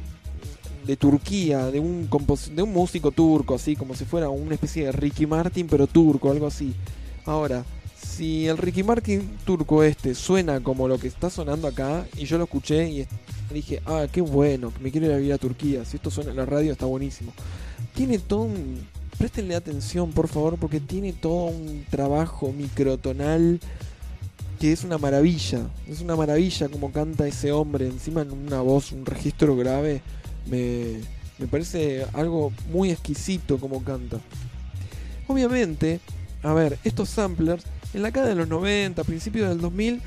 de Turquía, de un, de un músico turco, así como si fuera una especie de Ricky Martin, pero turco, algo así. Ahora, si el Ricky Martin turco este suena como lo que está sonando acá, y yo lo escuché y dije, ah, qué bueno, me quiero ir a vivir a Turquía, si esto suena en la radio está buenísimo. Tiene todo un, Préstenle atención, por favor, porque tiene todo un trabajo microtonal que es una maravilla. Es una maravilla como canta ese hombre, encima en una voz, un registro grave. Me, me parece algo muy exquisito como canta. Obviamente, a ver, estos samplers, en la década de los 90, principios del 2000,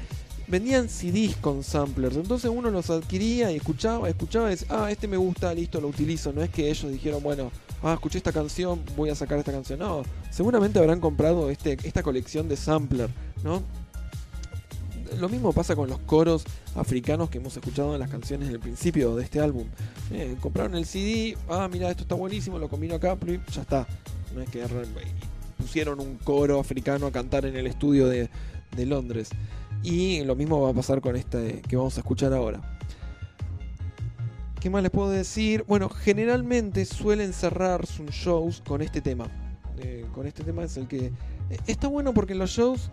vendían CDs con samplers. Entonces uno los adquiría y escuchaba, escuchaba y decía, ah, este me gusta, listo, lo utilizo. No es que ellos dijeron, bueno, ah, escuché esta canción, voy a sacar esta canción. No, seguramente habrán comprado este, esta colección de sampler, ¿no? Lo mismo pasa con los coros africanos que hemos escuchado en las canciones del principio de este álbum. Eh, compraron el CD, ah, mira, esto está buenísimo, lo combino acá, ya está. No es que pusieron un coro africano a cantar en el estudio de, de Londres. Y lo mismo va a pasar con este que vamos a escuchar ahora. ¿Qué más les puedo decir? Bueno, generalmente suelen cerrar sus shows con este tema. Eh, con este tema es el que... Eh, está bueno porque los shows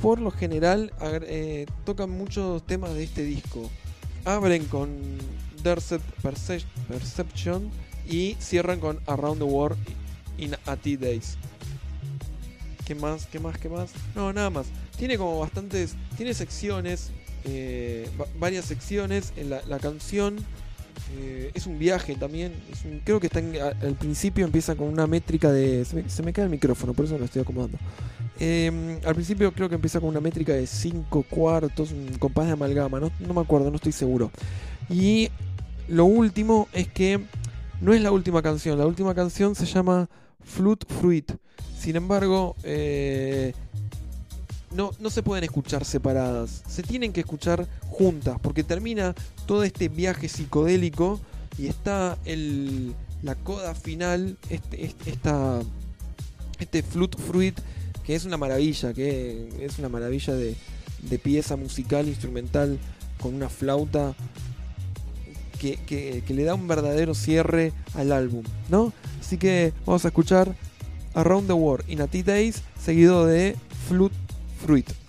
por lo general eh, tocan muchos temas de este disco. Abren con Derset Perce- Perception y cierran con Around the World in a T Days. ¿Qué más? ¿Qué más? ¿Qué más? No, nada más. Tiene como bastantes. Tiene secciones. eh, va- varias secciones en la, canción. eh, es un viaje también. es creo que está en- al principio empieza con una métrica de. Se me, se cae el micrófono, por eso lo estoy acomodando. Eh, al principio creo que empieza con una métrica de 5 cuartos, un compás de amalgama, no, no me acuerdo, no estoy seguro. Y lo último es que no es la última canción, la última canción se llama Flute Fruit. Sin embargo, eh, no, no se pueden escuchar separadas, se tienen que escuchar juntas, porque termina todo este viaje psicodélico y está el, la coda final, este, este, esta, este Flute Fruit, que es una maravilla, que es una maravilla de, de pieza musical, instrumental, con una flauta que, que- que le da un verdadero cierre al álbum, ¿no? Así que vamos a escuchar Around the World in a Tea Days, seguido de Flute Fruit.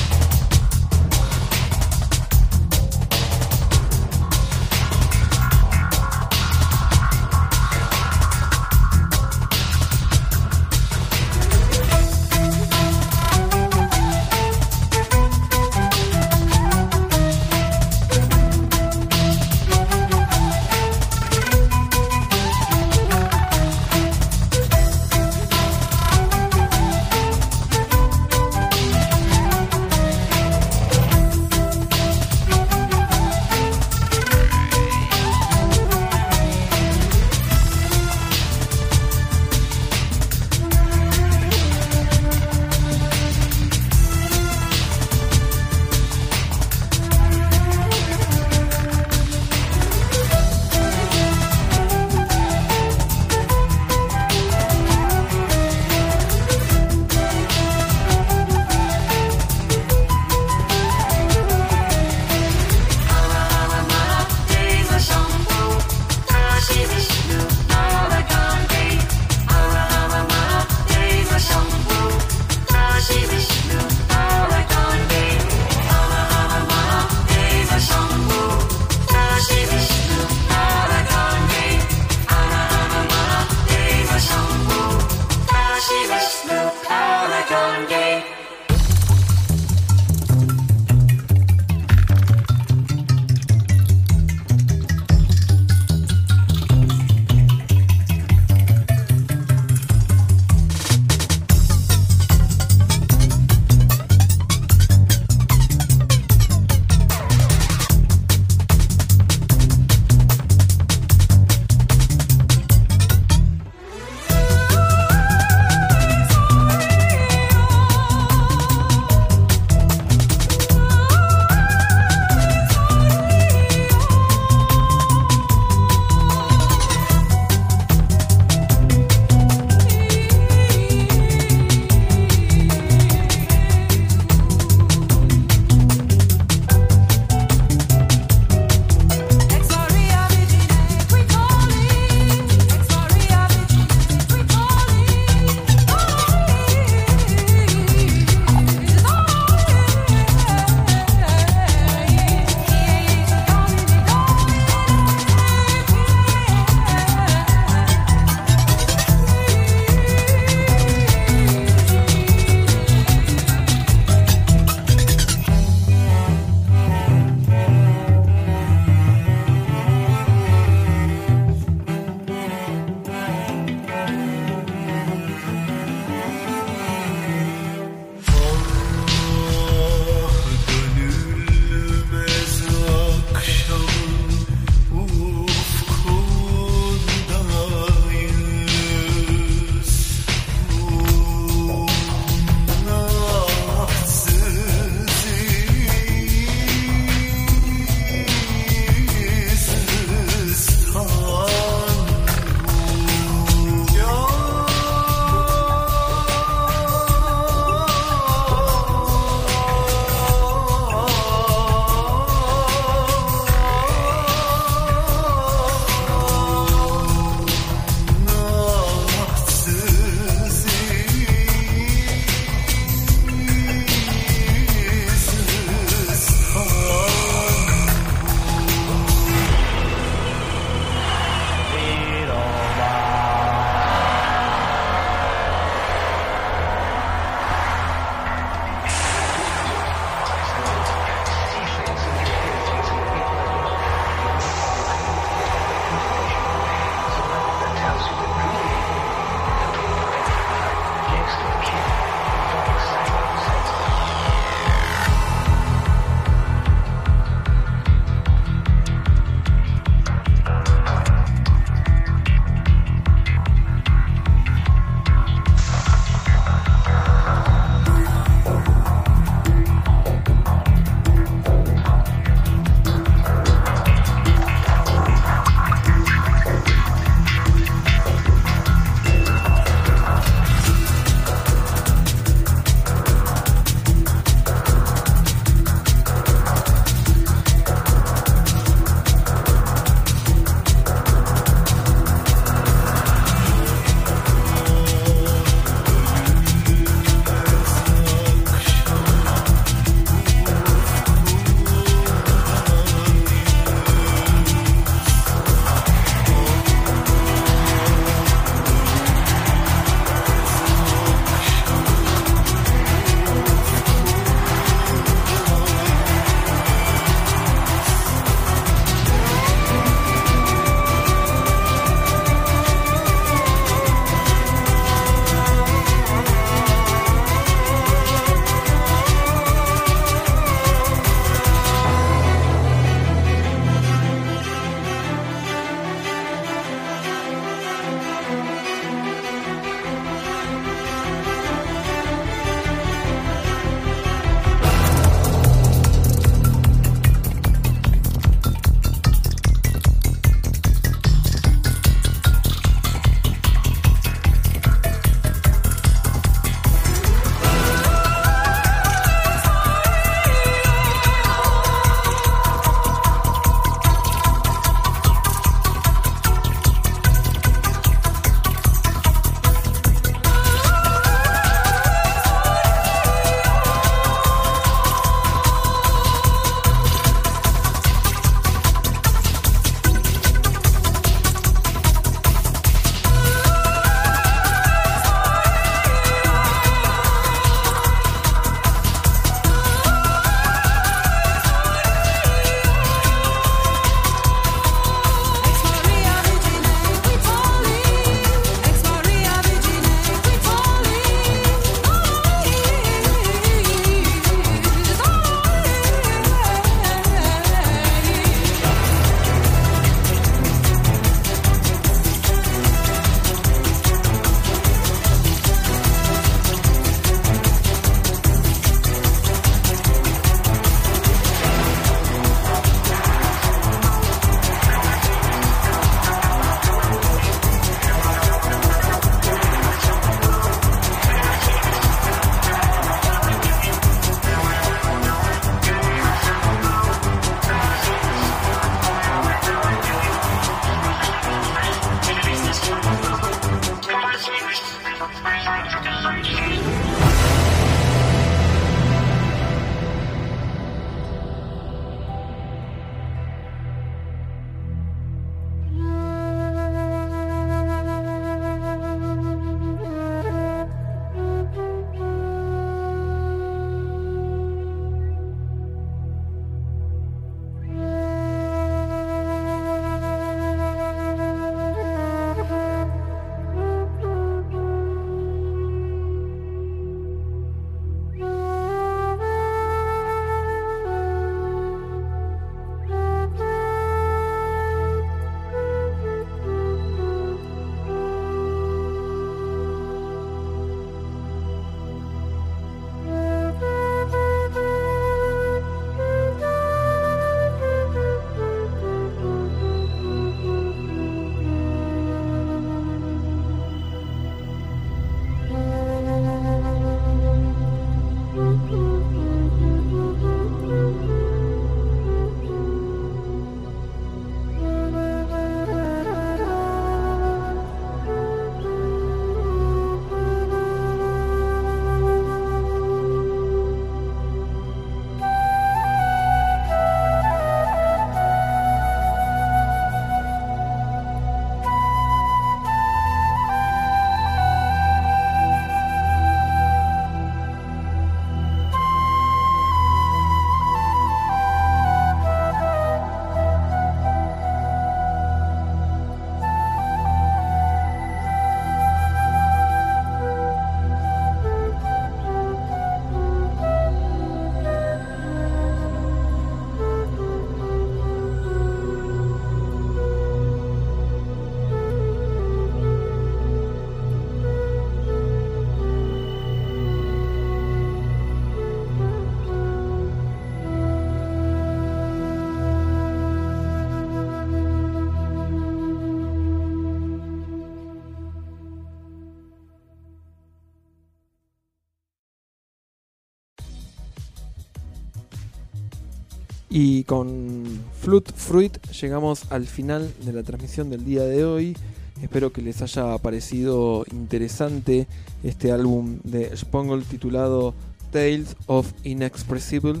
Y con Flute Fruit llegamos al final de la transmisión del día de hoy. Espero que les haya parecido interesante este álbum de Spongle titulado Tales of Inexpressible.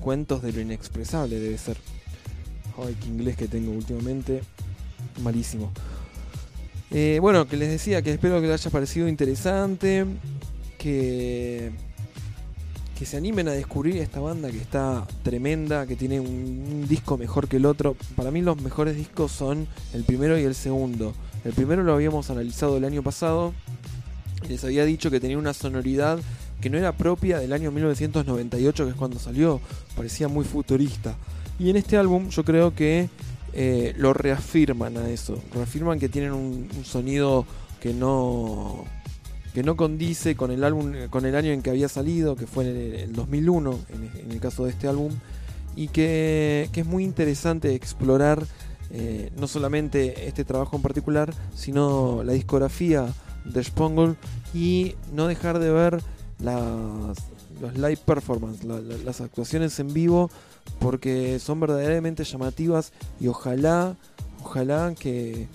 Cuentos de lo inexpresable debe ser. Ay, qué inglés que tengo últimamente. Malísimo. Eh, bueno, que les decía que espero que les haya parecido interesante. Que que se animen a descubrir esta banda que está tremenda, que tiene un, disco mejor que el otro. Para mí los mejores discos son el primero y el segundo. El primero lo habíamos analizado el año pasado. Les había dicho que tenía una sonoridad que no era propia del año 1998, que es cuando salió. Parecía muy futurista. Y en este álbum yo creo que eh, lo reafirman a eso. Reafirman que tienen un sonido que no que no condice con el álbum, con el año en que había salido, que fue en el, 2001, en, el caso de este álbum, y que, es muy interesante explorar eh, no solamente este trabajo en particular, sino la discografía de Spongle y no dejar de ver las, live performance, las actuaciones en vivo, porque son verdaderamente llamativas y ojalá, ojalá que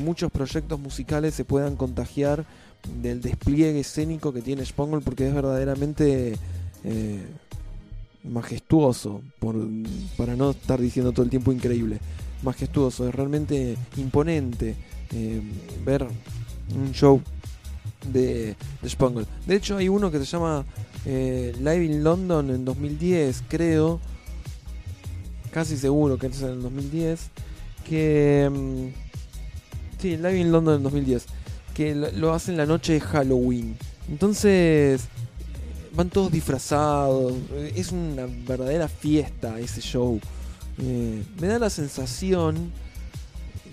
muchos proyectos musicales se puedan contagiar del despliegue escénico que tiene Spongle porque es verdaderamente eh, majestuoso, por, para no estar diciendo todo el tiempo increíble. Majestuoso, es realmente imponente eh, ver un show de, de. De hecho, hay uno que se llama eh, Live in London en 2010, creo. Casi seguro que es en el 2010. Que. Mm, sí, Live in London en 2010 que lo hacen la noche de Halloween. Entonces van todos disfrazados. Es una verdadera fiesta ese show. Eh, me da la sensación,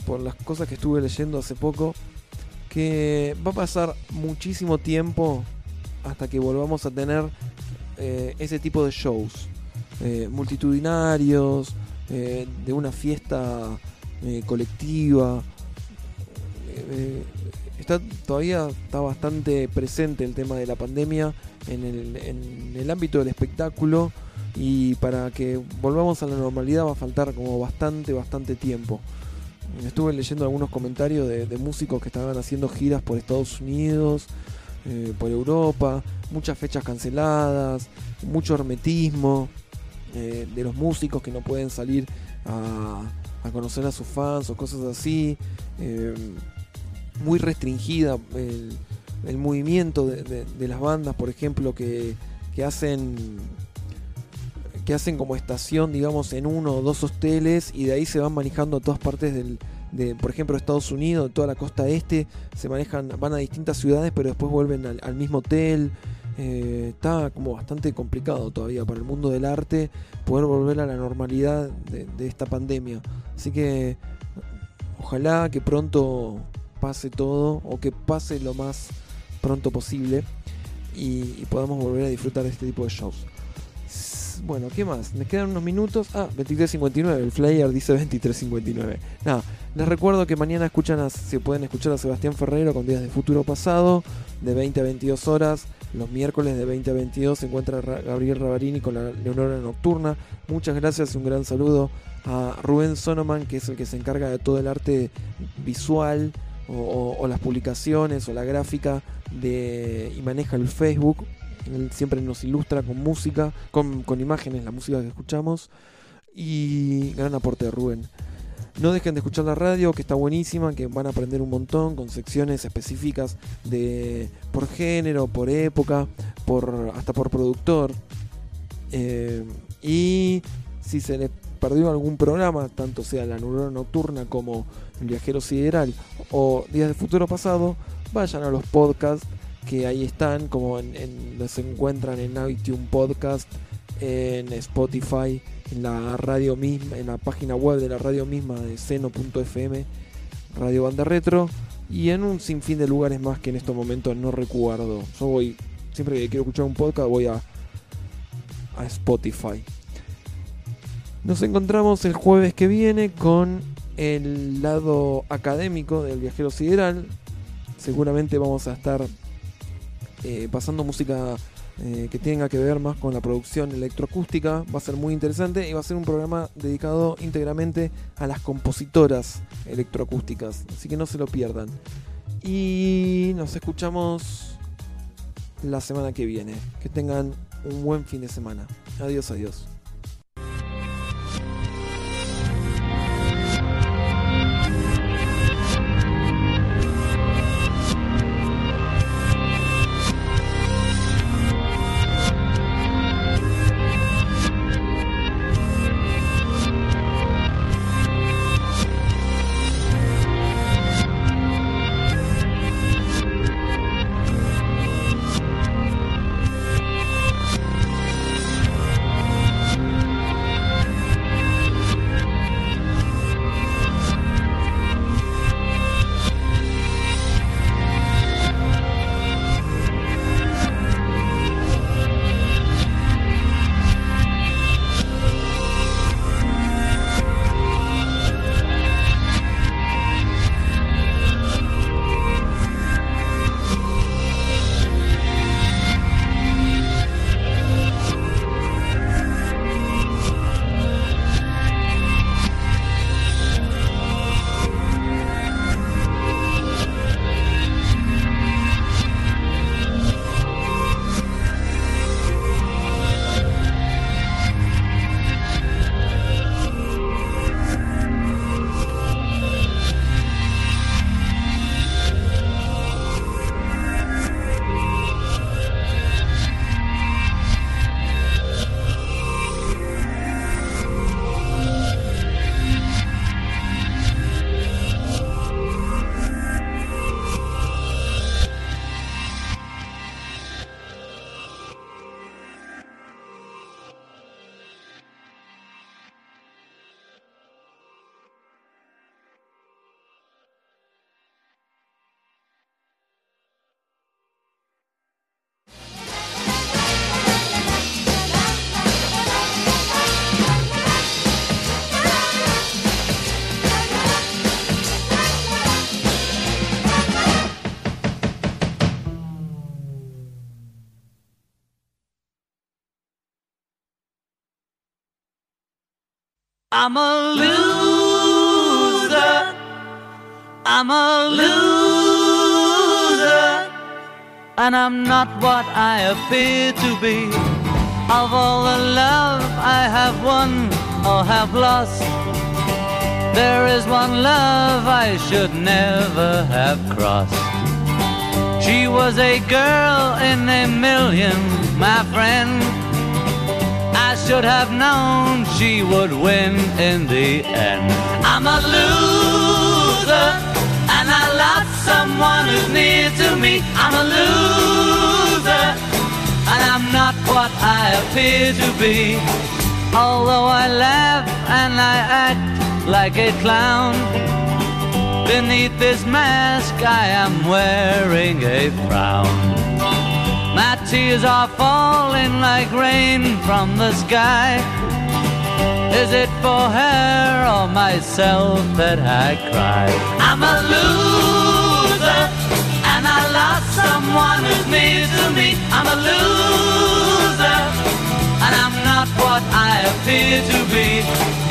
por las cosas que estuve leyendo hace poco, que va a pasar muchísimo tiempo hasta que volvamos a tener eh, ese tipo de shows. Eh, multitudinarios, de una fiesta colectiva está todavía está bastante presente el tema de la pandemia en el, ámbito del espectáculo y para que volvamos a la normalidad va a faltar como bastante, bastante tiempo. Estuve leyendo algunos comentarios de, músicos que estaban haciendo giras por Estados Unidos, eh, por Europa, muchas fechas canceladas, mucho hermetismo eh, de los músicos que no pueden salir a, a, conocer a sus fans o cosas así. Eh, muy restringida el, movimiento de, las bandas, por ejemplo, que, hacen que hacen como estación, digamos, en uno o dos hoteles y de ahí se van manejando a todas partes del, de, por ejemplo, Estados Unidos, de toda la costa este, se manejan, van a distintas ciudades, pero después vuelven al, mismo hotel. Eh, está como bastante complicado todavía para el mundo del arte poder volver a la normalidad de, de esta pandemia. Así que ojalá que pronto pase todo o que pase lo más pronto posible y, podamos volver a disfrutar de este tipo de shows. Bueno, ¿qué más? Me quedan unos minutos. Ah, 23.59. El flyer dice 23.59. Nada, les recuerdo que mañana escuchan se pueden escuchar a Sebastián Ferrero con Días de Futuro Pasado, de 20 a 22 horas. Los miércoles de 20 a 22 se encuentra Gabriel Rabarini con la Leonora Nocturna. Muchas gracias y un gran saludo a Rubén Sonoman, que es el que se encarga de todo el arte visual o, las publicaciones o la gráfica de, y maneja el Facebook. Él siempre nos ilustra con música, con, imágenes, la música que escuchamos. Y gran aporte de Rubén. No dejen de escuchar la radio, que está buenísima, que van a aprender un montón con secciones específicas de por género, por época, por hasta por productor. Eh, y si se les perdió algún programa, tanto sea la neurona nocturna como el viajero sideral o días de futuro pasado, vayan a los podcasts que ahí están, como en, se encuentran en iTunes Podcast, en Spotify, en la radio misma, en la página web de la radio misma de seno.fm, Radio Banda Retro, y en un sinfín de lugares más que en estos momentos no recuerdo. Yo voy, siempre que quiero escuchar un podcast, voy a, a Spotify. Nos encontramos el jueves que viene con el lado académico del viajero sideral. Seguramente vamos a estar eh, pasando música eh, que tenga que ver más con la producción electroacústica. Va a ser muy interesante y va a ser un programa dedicado íntegramente a las compositoras electroacústicas. Así que no se lo pierdan. Y nos escuchamos la semana que viene. Que tengan un buen fin de semana. Adiós, adiós. I'm a loser. I'm a loser. And I'm not what I appear to be. Of all the love I have won or have lost, there is one love I should never have crossed. She was a girl in a million, my friend should have known she would win in the end. I'm a loser, and I lost someone who's near to me. I'm a loser, and I'm not what I appear to be. Although I laugh and I act like a clown, beneath this mask I am wearing a frown. My tears are falling like rain from the sky. Is it for her or myself that I cry? I'm a loser, and I lost someone who's near to me. I'm a loser, and I'm not what I appear to be.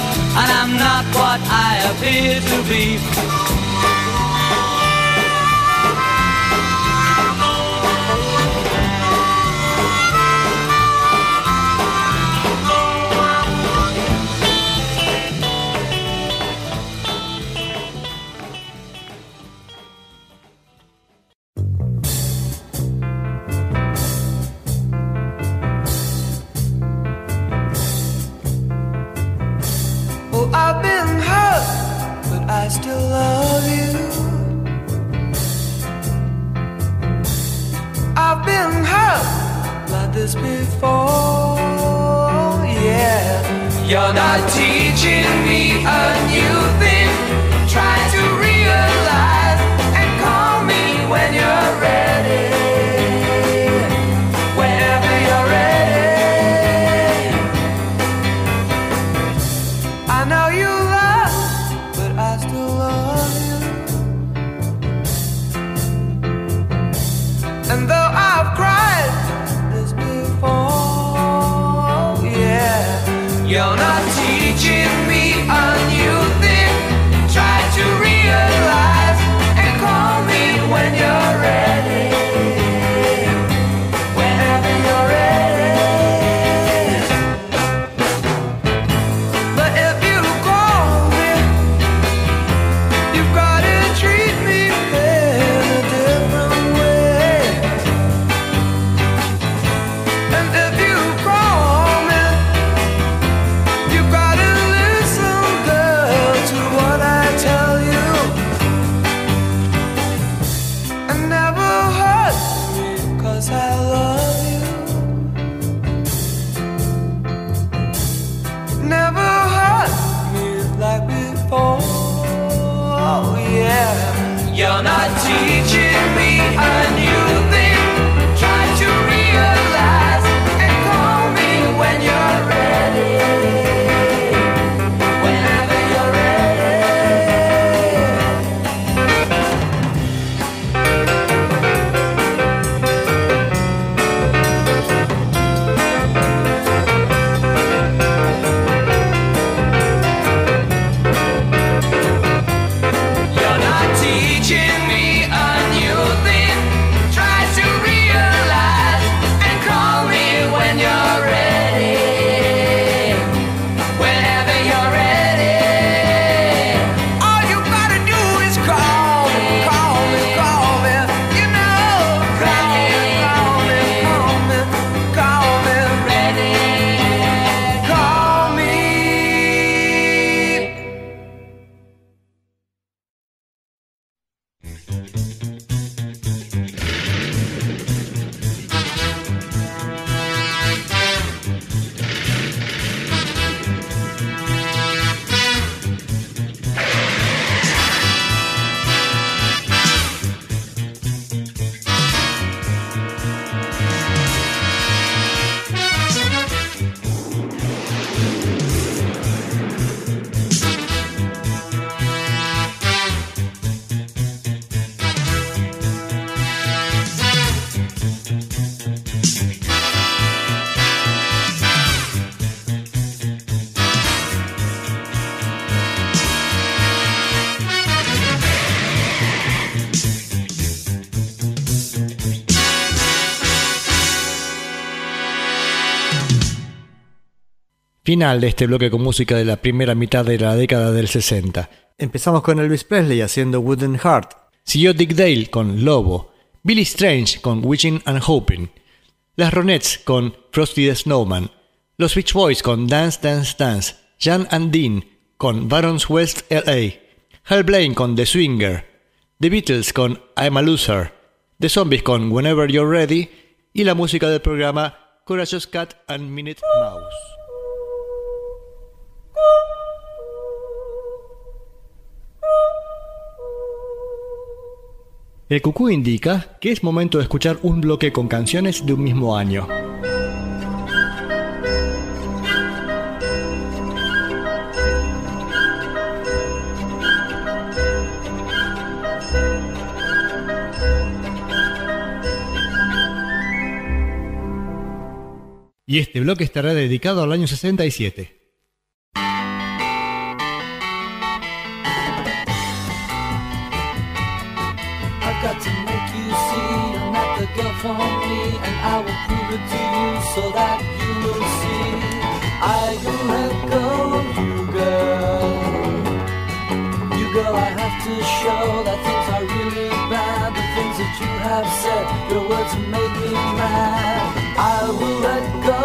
and I'm not what I appear to be. I still love you. I've been hurt like this before, yeah. You're not teaching me a new thing, Try to realize. Final de este bloque con música de la primera mitad de la década del 60. Empezamos con Elvis Presley haciendo Wooden Heart. Siguió Dick Dale con Lobo, Billy Strange con Wishing and Hoping, Las Ronettes con Frosty the Snowman, Los Beach Boys con Dance Dance Dance, Jan and Dean con Barons West LA, Hal Blaine con The Swinger, The Beatles con I'm a Loser, The Zombies con Whenever You're Ready y la música del programa Courageous Cat and Minute Mouse. El cucú indica que es momento de escuchar un bloque con canciones de un mismo año. Y este bloque estará dedicado al año 67. For me, and I will prove it to you so that you will see. I will let go of you, girl. You girl, I have to show that things are really bad. The things that you have said, your words have made me mad. I will let go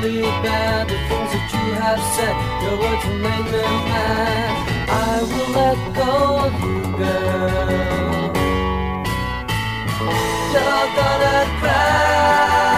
Really bad the things that you have said. Your words will make them mad. I will let go of you, girl. You're gonna cry.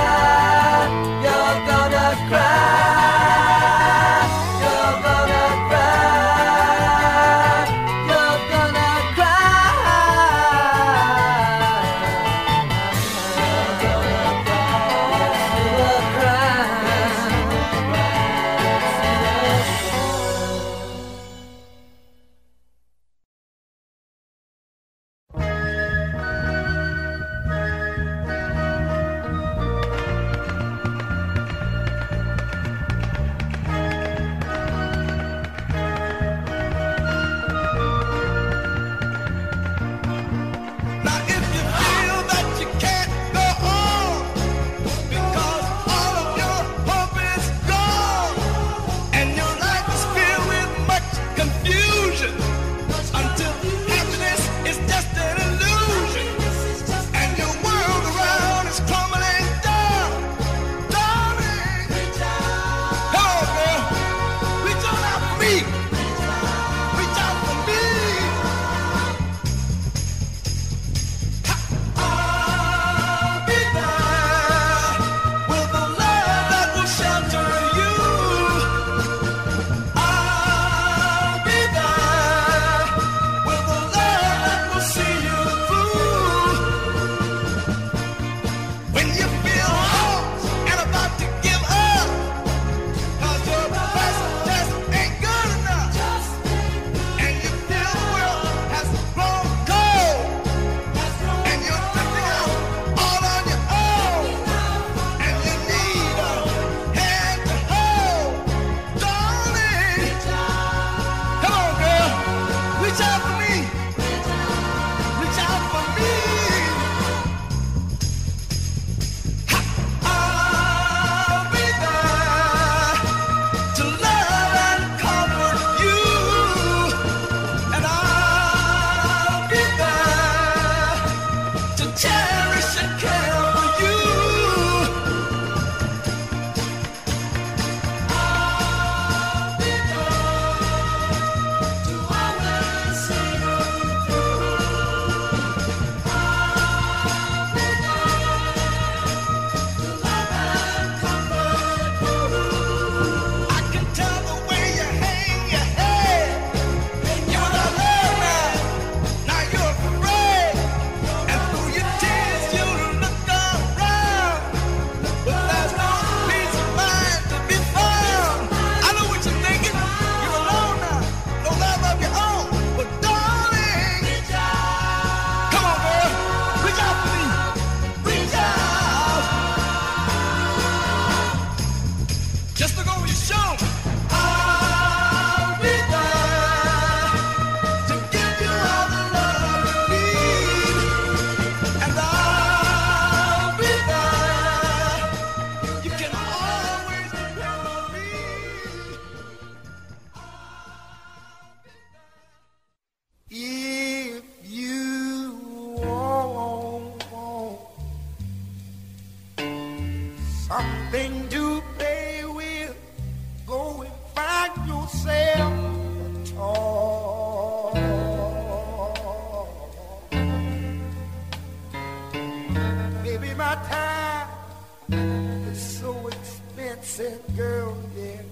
that girl did.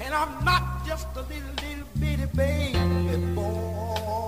And I'm not just a little, little bitty baby boy.